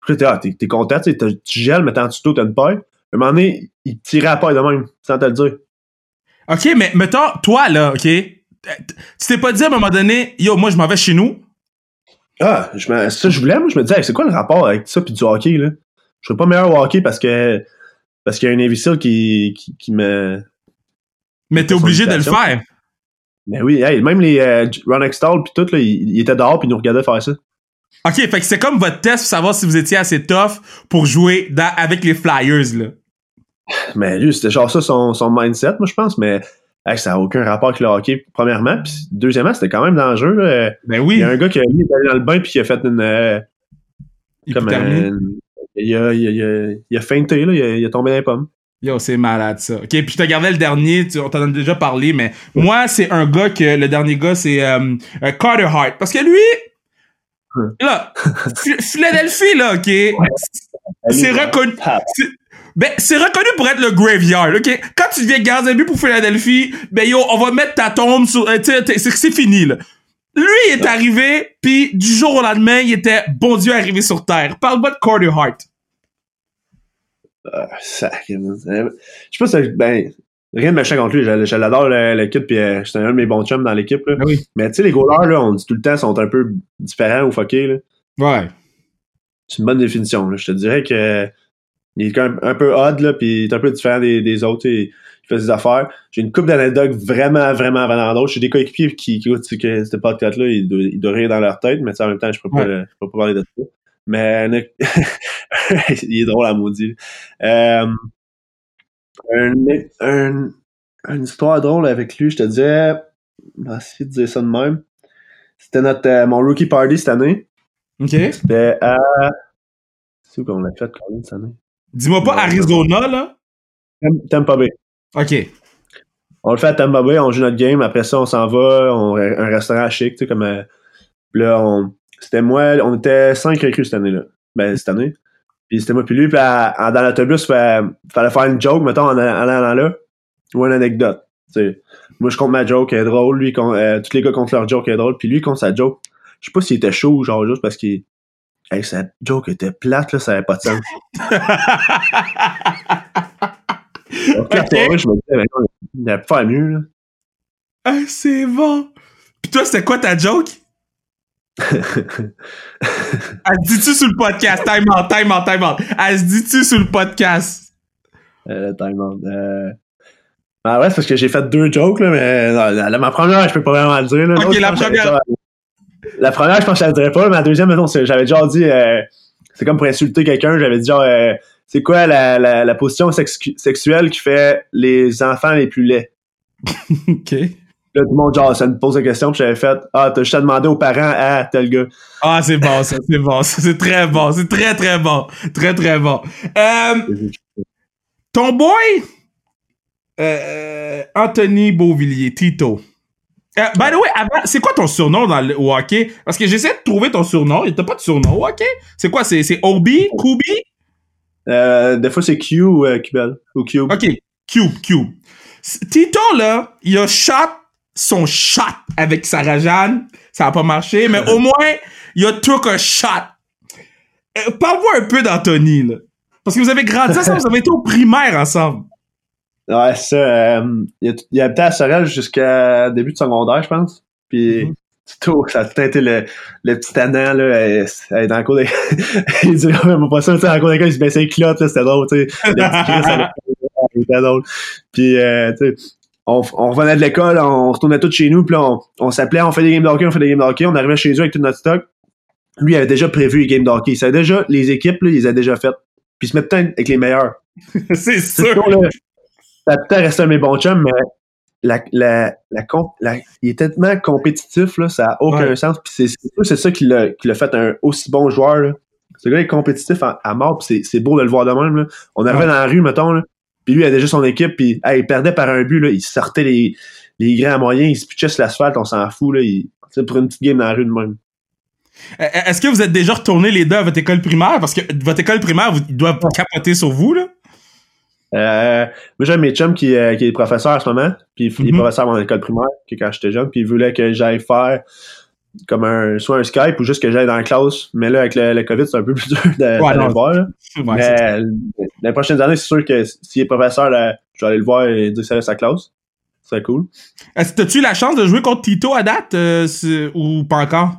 [SPEAKER 2] Puis là, t'es, ah, t'es, t'es content, tu tu gèles, mais t'es en dessous de l'eau, t'as une paille. À un moment donné, il tirait la paille de même, sans te le dire.
[SPEAKER 1] OK, mais mettons, toi, là, OK? Tu t'es pas dit à un moment donné, yo, moi, je m'en vais chez nous?
[SPEAKER 2] Ah, je me, ça, je voulais, moi, je me disais, hey, c'est quoi le rapport avec ça puis du hockey, là? Je serais pas meilleur au hockey parce que, parce qu'il y a un Seal qui, qui, qui me,
[SPEAKER 1] Mais t'es obligé de le faire.
[SPEAKER 2] mais oui, hey, même les, euh, Ron Extall pis tout, là, ils, ils étaient dehors pis ils nous regardaient faire ça.
[SPEAKER 1] OK, fait que c'est comme votre test pour savoir si vous étiez assez tough pour jouer dans, avec les Flyers, là.
[SPEAKER 2] Mais lui, c'était genre ça son, son mindset, moi, je pense, mais, hey, ça a aucun rapport avec le hockey, premièrement. Puis deuxièmement, c'était quand même dangereux, là.
[SPEAKER 1] Ben
[SPEAKER 2] Il
[SPEAKER 1] oui.
[SPEAKER 2] y a un gars qui est allé dans le bain puis qui a fait une, euh, comme
[SPEAKER 1] Hypothermie.
[SPEAKER 2] un, il a, il a, il a, il a feinté, là, il a, il a tombé dans les pommes.
[SPEAKER 1] Yo, c'est malade ça. Ok, puis je te gardais le dernier, tu- on t'en a déjà parlé, mais moi, c'est un gars que le dernier gars, c'est euh, euh, Carter Hart. Parce que lui,
[SPEAKER 2] Hum.
[SPEAKER 1] là, Ph- Philadelphie, là, ok, c'est reconnu. Ben, c'est reconnu pour être le graveyard, ok? Quand tu deviens gardien but pour Philadelphie, ben yo, on va mettre ta tombe sur... euh, tu sais, t'es- c'est fini, là. Lui, il est arrivé, puis du jour au lendemain, il était, bon Dieu, arrivé sur Terre. Parle-moi de Carter Hart.
[SPEAKER 2] Euh, Je sais pas si, ben, rien de méchant contre lui. Je, l'adore l'équipe, puis euh, c'est un de mes bons chums dans l'équipe. là.
[SPEAKER 1] Ben oui.
[SPEAKER 2] Mais tu sais, les goalers, là, on dit tout le temps, sont un peu différents ou fuckés. là.
[SPEAKER 1] Ouais.
[SPEAKER 2] C'est une bonne définition. Là. Je te dirais que il est quand même un peu odd, là, puis il est un peu différent des, des autres. et Il fait ses affaires. J'ai une coupe d'anecdotes vraiment, vraiment, vraiment d'autres. J'ai des coéquipiers qui, qui écoutent ce podcast-là, ils, doivent- ils doivent rire dans leur tête, mais tu sais, en même temps, je peux pas,
[SPEAKER 1] Ouais.
[SPEAKER 2] le- je peux pas parler de ça. Mais il est drôle à maudit. Euh, un, un- une histoire drôle avec lui, je te disais, on va essayer de dire ça de même. C'était notre euh, mon rookie party cette année.
[SPEAKER 1] Ok.
[SPEAKER 2] C'était à. C'est où qu'on l'a fait, Colin, cette année?
[SPEAKER 1] Dis-moi pas. Arizona, là.
[SPEAKER 2] Tam- Tampa Bay.
[SPEAKER 1] Ok.
[SPEAKER 2] On le fait à Tampa Bay, on joue notre game, après ça, on s'en va, on, un restaurant chic, tu sais, comme. euh, puis là, on. C'était moi, on était cinq recrues cette année-là. Ben, cette année. Puis c'était moi, puis lui, puis à- à- dans l'autobus, fa- fallait faire une joke, mettons, en allant là, ou une anecdote. Tu sais. Moi, je compte ma joke, elle est drôle, lui, con- euh, tous les gars comptent leur joke, elle est drôle, puis lui, il compte sa joke. Je sais pas s'il était chaud, genre, juste parce qu'il. Hey, sa joke était plate, là, ça avait pas de sens. Donc, la
[SPEAKER 1] Ok.
[SPEAKER 2] soirée, je me disais, ben, non, il faire mieux, là.
[SPEAKER 1] Ah, c'est bon. Pis toi, c'était quoi ta joke? Elle se dit-tu sur le podcast? Time out, time out, time out. Elle se dit-tu sur le podcast?
[SPEAKER 2] Euh, time out. Euh... Ben ouais, c'est parce que j'ai fait deux jokes, là, mais non, la, ma première, je peux pas vraiment le dire. Là.
[SPEAKER 1] Ok, la première.
[SPEAKER 2] La première, je pense que je la dirais pas, mais la deuxième, non, j'avais déjà dit, euh, c'est comme pour insulter quelqu'un, j'avais dit genre, euh, c'est quoi la, la, la position sexu- sexuelle qui fait les enfants les plus laids?
[SPEAKER 1] Ok.
[SPEAKER 2] Là, tout le monde, genre, ça me pose la question, puis j'avais fait, ah, t'as juste à demander aux parents, à tel gars.
[SPEAKER 1] Ah, c'est bon, ça, c'est bon. ça, C'est très bon. C'est très, très bon. Très, très bon. Euh, ton boy, Anthony Beauvillier, Tito. Euh, by the way, avant, c'est quoi ton surnom dans le au hockey? Parce que j'essaie de trouver ton surnom. T'as pas de surnom au hockey? C'est quoi? C'est, c'est Obi? Kubi?
[SPEAKER 2] Euh, des fois, c'est Q ou euh, Cubel. Ou Cube.
[SPEAKER 1] OK, Cube, Cube. Tito, là, il a shot son shot avec Sarah Jeanne. Ça a pas marché, mais au moins, il a took un shot. Euh, Parle-moi un peu d'Anthony, là. Parce que vous avez grandi ensemble, vous avez été au primaire ensemble.
[SPEAKER 2] Ouais, c'est ça. Euh, il, a- il habitait à Sorel jusqu'à début de secondaire, je pense. Puis, tout, ça a tout été le, le petit tannant, là. Elle, elle est dans le cours des... il dit, ouais, mais pas ça, tu sais, dans cours d'école, il se baissait les culottes, là, c'était drôle, tu sais. C'était drôle. Puis, euh, tu sais, on, on revenait de l'école, on retournait tous chez nous, puis on, on s'appelait, on fait des games de hockey, on fait des games de hockey, on arrivait chez eux avec tout notre stock. Lui, il avait déjà prévu les games de hockey. Il savait déjà, les équipes, là, il les a déjà faites. Puis, il se mettait avec les meilleurs.
[SPEAKER 1] C'est sûr.
[SPEAKER 2] là, ça a peut-être resté un de mes bons chums, mais la, la, la, la- il est tellement compétitif, là, ça n'a aucun
[SPEAKER 1] Ouais.
[SPEAKER 2] sens. Puis c'est, ça qui l'a, fait un aussi bon joueur. Là. Ce gars est compétitif à, à mort, puis c'est, beau de le voir de même. Là. On arrivait
[SPEAKER 1] Ouais.
[SPEAKER 2] dans la rue, mettons, là, puis lui, il avait déjà son équipe, puis hey, il perdait par un but, là, il sortait les, les grands moyens, il se pitchait sur l'asphalte, on s'en fout. Là, il, pour une petite game dans la rue de même.
[SPEAKER 1] Euh, Est-ce que vous êtes déjà retournés les deux à votre école primaire? Parce que votre école primaire, vous, ils doivent capoter sur vous, là.
[SPEAKER 2] Euh, moi, j'ai mes chums qui, euh, qui est professeur en ce moment, puis il est
[SPEAKER 1] Mhm.
[SPEAKER 2] professeur à mon école primaire, que quand j'étais jeune, puis il voulait que j'aille faire comme un soit un Skype ou juste que j'aille dans la classe. Mais là, avec le, le COVID, c'est un peu plus dur de- le voir. là.
[SPEAKER 1] Ouais, c'est-
[SPEAKER 2] Mais les prochaines années, c'est sûr que s'il est professeur, là, je vais aller le voir et dire ça à sa classe. C'est cool.
[SPEAKER 1] Est-ce que t'as-tu eu la chance de jouer contre Tito à date euh, ou pas encore?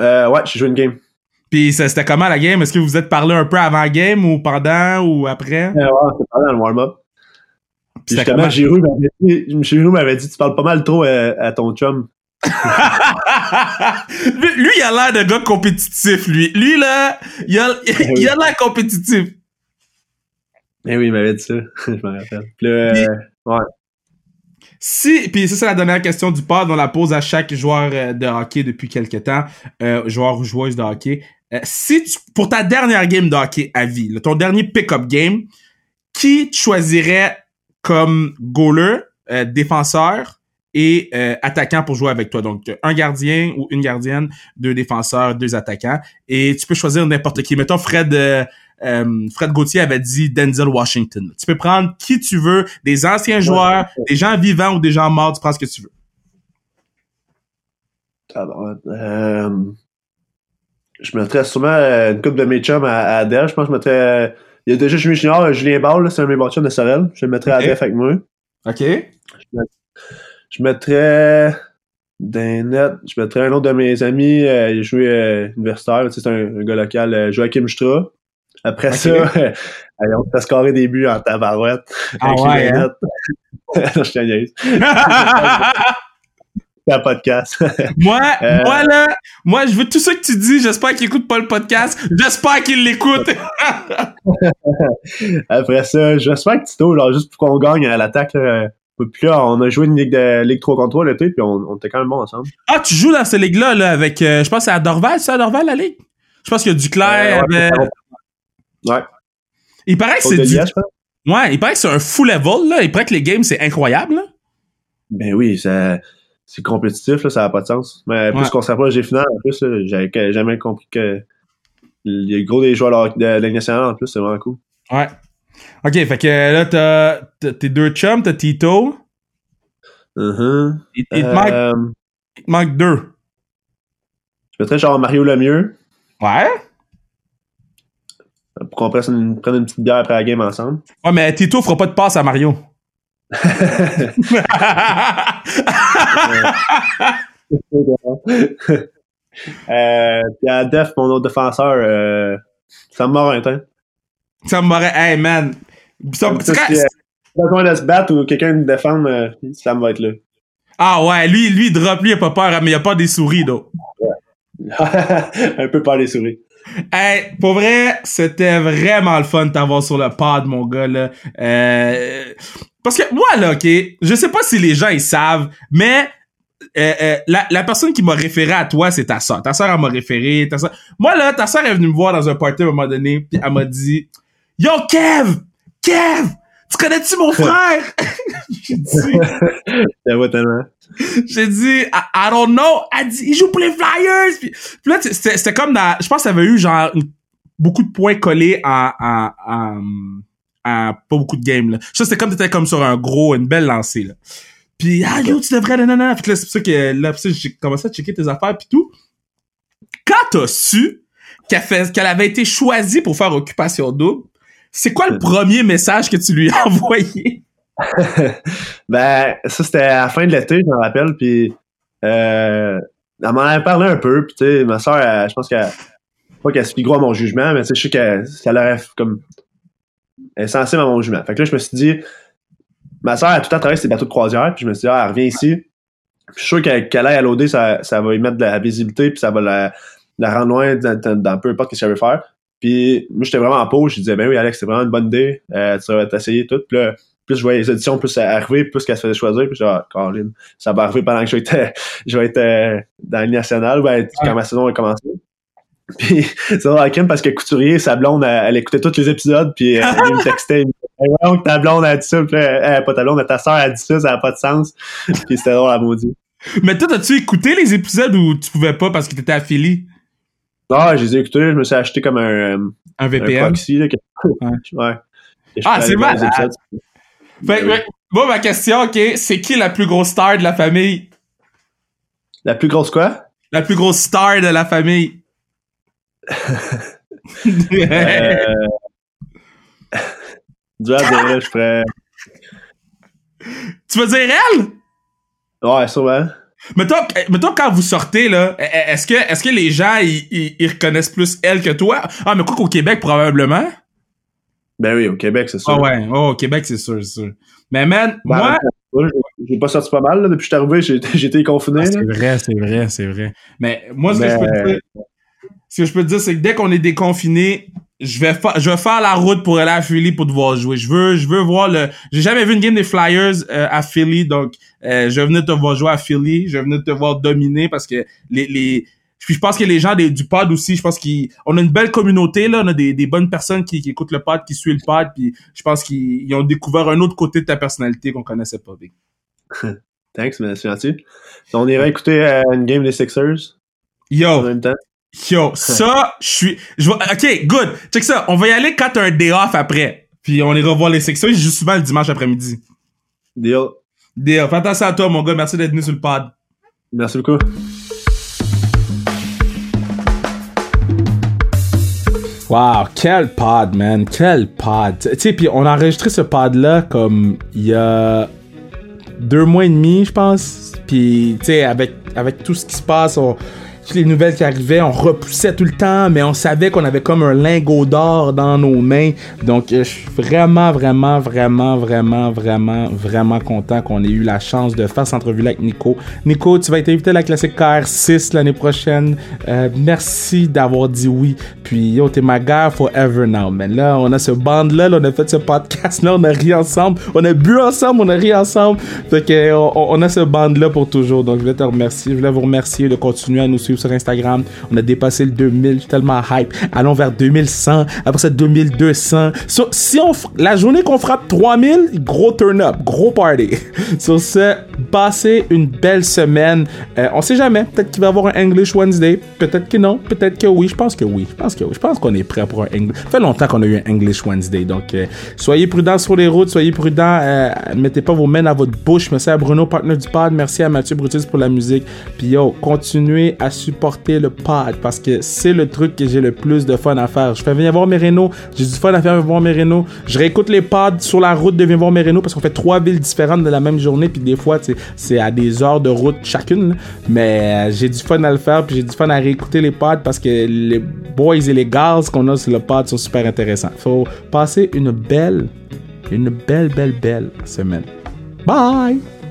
[SPEAKER 2] Euh, ouais, j'ai joué une game.
[SPEAKER 1] Puis c'était comment la game? Est-ce que vous êtes parlé un peu avant la game ou pendant ou après?
[SPEAKER 2] Euh, ouais, c'est pas dans le warm-up. Puis
[SPEAKER 1] C'était
[SPEAKER 2] justement,
[SPEAKER 1] comment?
[SPEAKER 2] Giroud m'avait dit, m'avait dit, tu parles pas mal trop à, à ton chum.
[SPEAKER 1] lui, lui, il a l'air de gars compétitif, lui. Lui, là, il a il a l'air compétitif.
[SPEAKER 2] Eh oui, il m'avait dit ça. je me rappelle. Puis euh, ouais.
[SPEAKER 1] Si, puis ça c'est la dernière question du pod, on la pose à chaque joueur euh, de hockey depuis quelques temps, euh, joueur ou joueuse de hockey. Euh, si tu, pour ta dernière game de hockey à vie, là, ton dernier pick-up game, qui tu choisirais comme goaler, euh, défenseur et euh, attaquant pour jouer avec toi? Donc, un gardien ou une gardienne, deux défenseurs, deux attaquants. Et tu peux choisir n'importe qui. Mettons, Fred, euh, Fred Gauthier avait dit Denzel Washington. Tu peux prendre qui tu veux, des anciens joueurs, des gens vivants ou des gens morts, tu prends ce que tu veux.
[SPEAKER 2] Tabarouette. Euh, je mettrais sûrement euh, une coupe de mes chums à, à Adèle. Je pense que je mettrais. euh, il y a déjà Julien Junior, euh, Julien Ball, c'est un de mes bons chums de Sorel. Je le mettrais à. Adèle avec moi.
[SPEAKER 1] OK.
[SPEAKER 2] Je mettrais. D'un net, je mettrais un autre de mes amis, euh, il joué euh, universitaire, c'est un, un gars local, euh, Joachim Stra. Après
[SPEAKER 1] Ok.
[SPEAKER 2] ça, allez, on se fait scorer des buts en tabarouette.
[SPEAKER 1] Ah
[SPEAKER 2] avec
[SPEAKER 1] ouais, hein?
[SPEAKER 2] je un podcast.
[SPEAKER 1] moi,
[SPEAKER 2] Euh.
[SPEAKER 1] moi là, moi je veux tout ce que tu dis, j'espère qu'il écoute pas le podcast, j'espère qu'il l'écoute.
[SPEAKER 2] Après ça, j'espère que Tito, là, juste pour qu'on gagne à l'attaque, puis là, on a joué une ligue de Ligue 3 contre 3 l'été, puis on, on était quand même bons ensemble.
[SPEAKER 1] ah, tu joues dans cette ligue-là, là, avec, euh, je pense que c'est à Dorval, c'est à Dorval, la ligue? Je pense qu'il y a Duclair,
[SPEAKER 2] Euh, ouais,
[SPEAKER 1] il paraît que c'est du... Ouais, il paraît que c'est un full level, là, il paraît que les games, c'est incroyable, là.
[SPEAKER 2] Ben oui, ça, c'est compétitif, là, ça n'a pas de sens. Mais plus
[SPEAKER 1] Ouais.
[SPEAKER 2] qu'on s'approche des finales, en plus, j'avais jamais compris que les gros des joueurs de la Ligue nationale, en plus, c'est vraiment cool.
[SPEAKER 1] Ouais. OK, fait que là, t'as tes deux chums, t'as Tito.
[SPEAKER 2] Mhm.
[SPEAKER 1] Il, il te manque,
[SPEAKER 2] Euh,
[SPEAKER 1] il te manque deux.
[SPEAKER 2] je mettrais genre Mario Lemieux,
[SPEAKER 1] Ouais.
[SPEAKER 2] pour qu'on prenne une, prenne une petite bière après la game ensemble.
[SPEAKER 1] Ouais, mais Tito fera pas de passe à Mario.
[SPEAKER 2] Euh, puis à Def, mon autre défenseur, euh, Sam Morintin.
[SPEAKER 1] ça m'aurait... Hey, man. Ça,
[SPEAKER 2] Ça,
[SPEAKER 1] c'est-
[SPEAKER 2] si, euh, besoin de se battre ou quelqu'un de défendre, euh, Sam va être là.
[SPEAKER 1] Ah ouais, lui, lui, il drop, lui, il a pas peur, hein, mais il a pas des souris, donc.
[SPEAKER 2] un peu par les souris.
[SPEAKER 1] Hey, pour vrai, c'était vraiment le fun de t'avoir sur le pod, mon gars, là. Euh, parce que moi, là, OK, je sais pas si les gens, ils savent, mais euh, euh, la, la personne qui m'a référé à toi, c'est ta soeur. Ta soeur, elle m'a référé. Ta sœur- Moi, là, ta soeur est venue me voir dans un party à un moment donné, puis elle m'a dit « Yo, Kev! Kev! Tu connais-tu mon frère? j'ai dit,
[SPEAKER 2] tellement.
[SPEAKER 1] j'ai dit, I, I don't know. Elle dit, il joue pour les Flyers. Puis, puis là, c'était comme dans, je pense que ça avait eu genre une beaucoup de points collés en, en, en, en pas beaucoup de games, là. Ça, c'était comme t'étais comme sur un gros, une belle lancée, là. Puis, ah, yo, tu devrais. Fait que là, c'est pour ça que, là, j'ai commencé à checker tes affaires pis tout. Quand t'as su qu'elle avait été choisie pour faire Occupation Double, c'est quoi le premier message que tu lui as envoyé?
[SPEAKER 2] ben, ça, c'était à la fin de l'été, je me rappelle, puis euh, elle m'en avait parlé un peu, puis tu sais, ma soeur, je pense qu'elle, pas qu'elle se à mon jugement, mais tu sais, je sais qu'elle, aurait, comme, elle est sensible à mon jugement. Fait que là, je me suis dit, ma soeur a tout le temps travaillé sur bateaux de croisière, puis je me suis dit, ah, elle revient ici. Je suis sûr qu'elle, aille à l'OD, ça, ça va y mettre de la visibilité, puis ça va la, la rendre loin dans, dans peu importe ce qu'elle veut faire. Puis moi, j'étais vraiment en pause. Je disais, ben oui, Alex, c'est vraiment une bonne idée. Euh, tu vas t'essayer tout. Puis là, plus je voyais les éditions, plus ça arrivait, plus qu'elle se faisait choisir. Puis genre, Caroline, ça va arriver pendant que je vais être, je vais être euh, dans le national, ben, quand ma saison va commencer. Puis c'est drôle parce que Couturier, sa blonde, elle, elle écoutait tous les épisodes, puis euh, elle me textait. Elle me disait, ta blonde a dit ça, puis euh, pas ta blonde, mais ta soeur a dit ça, ça n'a pas de sens. Puis c'était drôle à maudit.
[SPEAKER 1] Mais toi, as-tu écouté les épisodes où tu pouvais pas parce que t'étais affilié?
[SPEAKER 2] Ah, je les ai écoutés, je me suis acheté comme un, euh,
[SPEAKER 1] Un VPN?
[SPEAKER 2] un proxy. Là, que-
[SPEAKER 1] Ouais. Ah, c'est
[SPEAKER 2] épisodes.
[SPEAKER 1] Fait,
[SPEAKER 2] Ben
[SPEAKER 1] bon, ma question, ok, c'est qui la plus grosse star de la famille?
[SPEAKER 2] La plus grosse quoi?
[SPEAKER 1] La plus grosse star de la famille?
[SPEAKER 2] Euh... Je ferais...
[SPEAKER 1] tu veux dire elle?
[SPEAKER 2] Ouais, sûrement.
[SPEAKER 1] Mettons, mettons quand vous sortez, là, e- e- est-ce que, est-ce que les gens, ils, reconnaissent plus elle que toi? Ah, mais quoi qu'au Québec, probablement?
[SPEAKER 2] Ben oui, au Québec, c'est sûr.
[SPEAKER 1] Ah ouais, oh, au Québec, c'est sûr, c'est sûr. Mais man,
[SPEAKER 2] Ben,
[SPEAKER 1] moi...
[SPEAKER 2] j'ai- pas sorti pas mal, là, depuis que je suis arrivé, j'ai été confiné.
[SPEAKER 1] Ah, c'est vrai, c'est vrai, c'est vrai. Mais moi, ce que je peux te dire, ce que je peux te dire, c'est que dès qu'on est déconfiné, je vais faire, je vais faire la route pour aller à Philly pour devoir jouer. Je veux, je veux voir le, j'ai jamais vu une game des Flyers euh, à Philly, donc euh, je vais venir te voir jouer à Philly, je vais venir te voir dominer parce que les, les, puis je pense que les gens des- du pod aussi, je pense qu'on a une belle communauté là, on a des, des bonnes personnes qui, qui écoutent le pod, qui suivent le pod, puis je pense qu'ils ils ont découvert un autre côté de ta personnalité qu'on connaissait pas. Big.
[SPEAKER 2] Thanks, gentil. On irait écouter euh, une game des Sixers en
[SPEAKER 1] Yo,
[SPEAKER 2] même temps.
[SPEAKER 1] Yo, ça, je suis. Je vais- ok, good. Check ça. On va y aller quand t'as un day off après. Puis on ira voir les sections. Je joue souvent le dimanche après-midi.
[SPEAKER 2] Deal.
[SPEAKER 1] Off. Fais attention à toi, mon gars. Merci d'être venu sur le pod.
[SPEAKER 2] Merci beaucoup.
[SPEAKER 1] Wow, quel pod, man. Quel pod. Tu sais, puis on a enregistré ce pod-là comme il y a deux mois et demi, je pense. Puis, tu sais, avec, avec tout ce qui se passe, on- les nouvelles qui arrivaient, on repoussait tout le temps, mais on savait qu'on avait comme un lingot d'or dans nos mains. Donc, euh, je suis vraiment, vraiment, vraiment, vraiment, vraiment, vraiment content qu'on ait eu la chance de faire cette entrevue-là avec Nico. Nico, tu vas être invité à la classique KR6 l'année prochaine. Euh, merci d'avoir dit oui. Puis, yo, t'es ma guy forever now, man. Là, on a ce band-là, là, on a fait ce podcast-là, on a ri ensemble, on a bu ensemble, on a ri ensemble. Fait que, on, on a ce band-là pour toujours. Donc, je voulais te remercier. Je voulais vous remercier de continuer à nous suivre sur Instagram. On a dépassé le 2000. Je suis tellement hype. Allons vers 2100. Après ça, 2200. So, si on, la journée qu'on frappe 3000, gros turn up, gros party. Sur ce, passez une belle semaine. Euh, on sait jamais. Peut-être qu'il va y avoir un English Wednesday. Peut-être que non. Peut-être que oui. Je pense que oui. Je pense que oui. Je pense qu'on est prêt pour un English. Ça fait longtemps qu'on a eu un English Wednesday. Donc, euh, soyez prudents sur les routes. Soyez prudents. Euh, mettez pas vos mains à votre bouche. Merci à Bruno, partenaire du pod. Merci à Mathieu Brutus pour la musique. Puis yo, continuez à supporter le pod parce que c'est le truc que j'ai le plus de fun à faire. Je fais venir voir mes rénaux. J'ai du fun à faire venir voir mes rénaux. Je réécoute les pods sur la route de venir voir mes rénaux parce qu'on fait trois villes différentes de la même journée. Puis des fois, c'est à des heures de route chacune. Mais euh, j'ai du fun à le faire. Puis j'ai du fun à réécouter les pods parce que les boys et les girls qu'on a sur le pod sont super intéressants. Faut passer une belle, une belle, belle, belle semaine. Bye!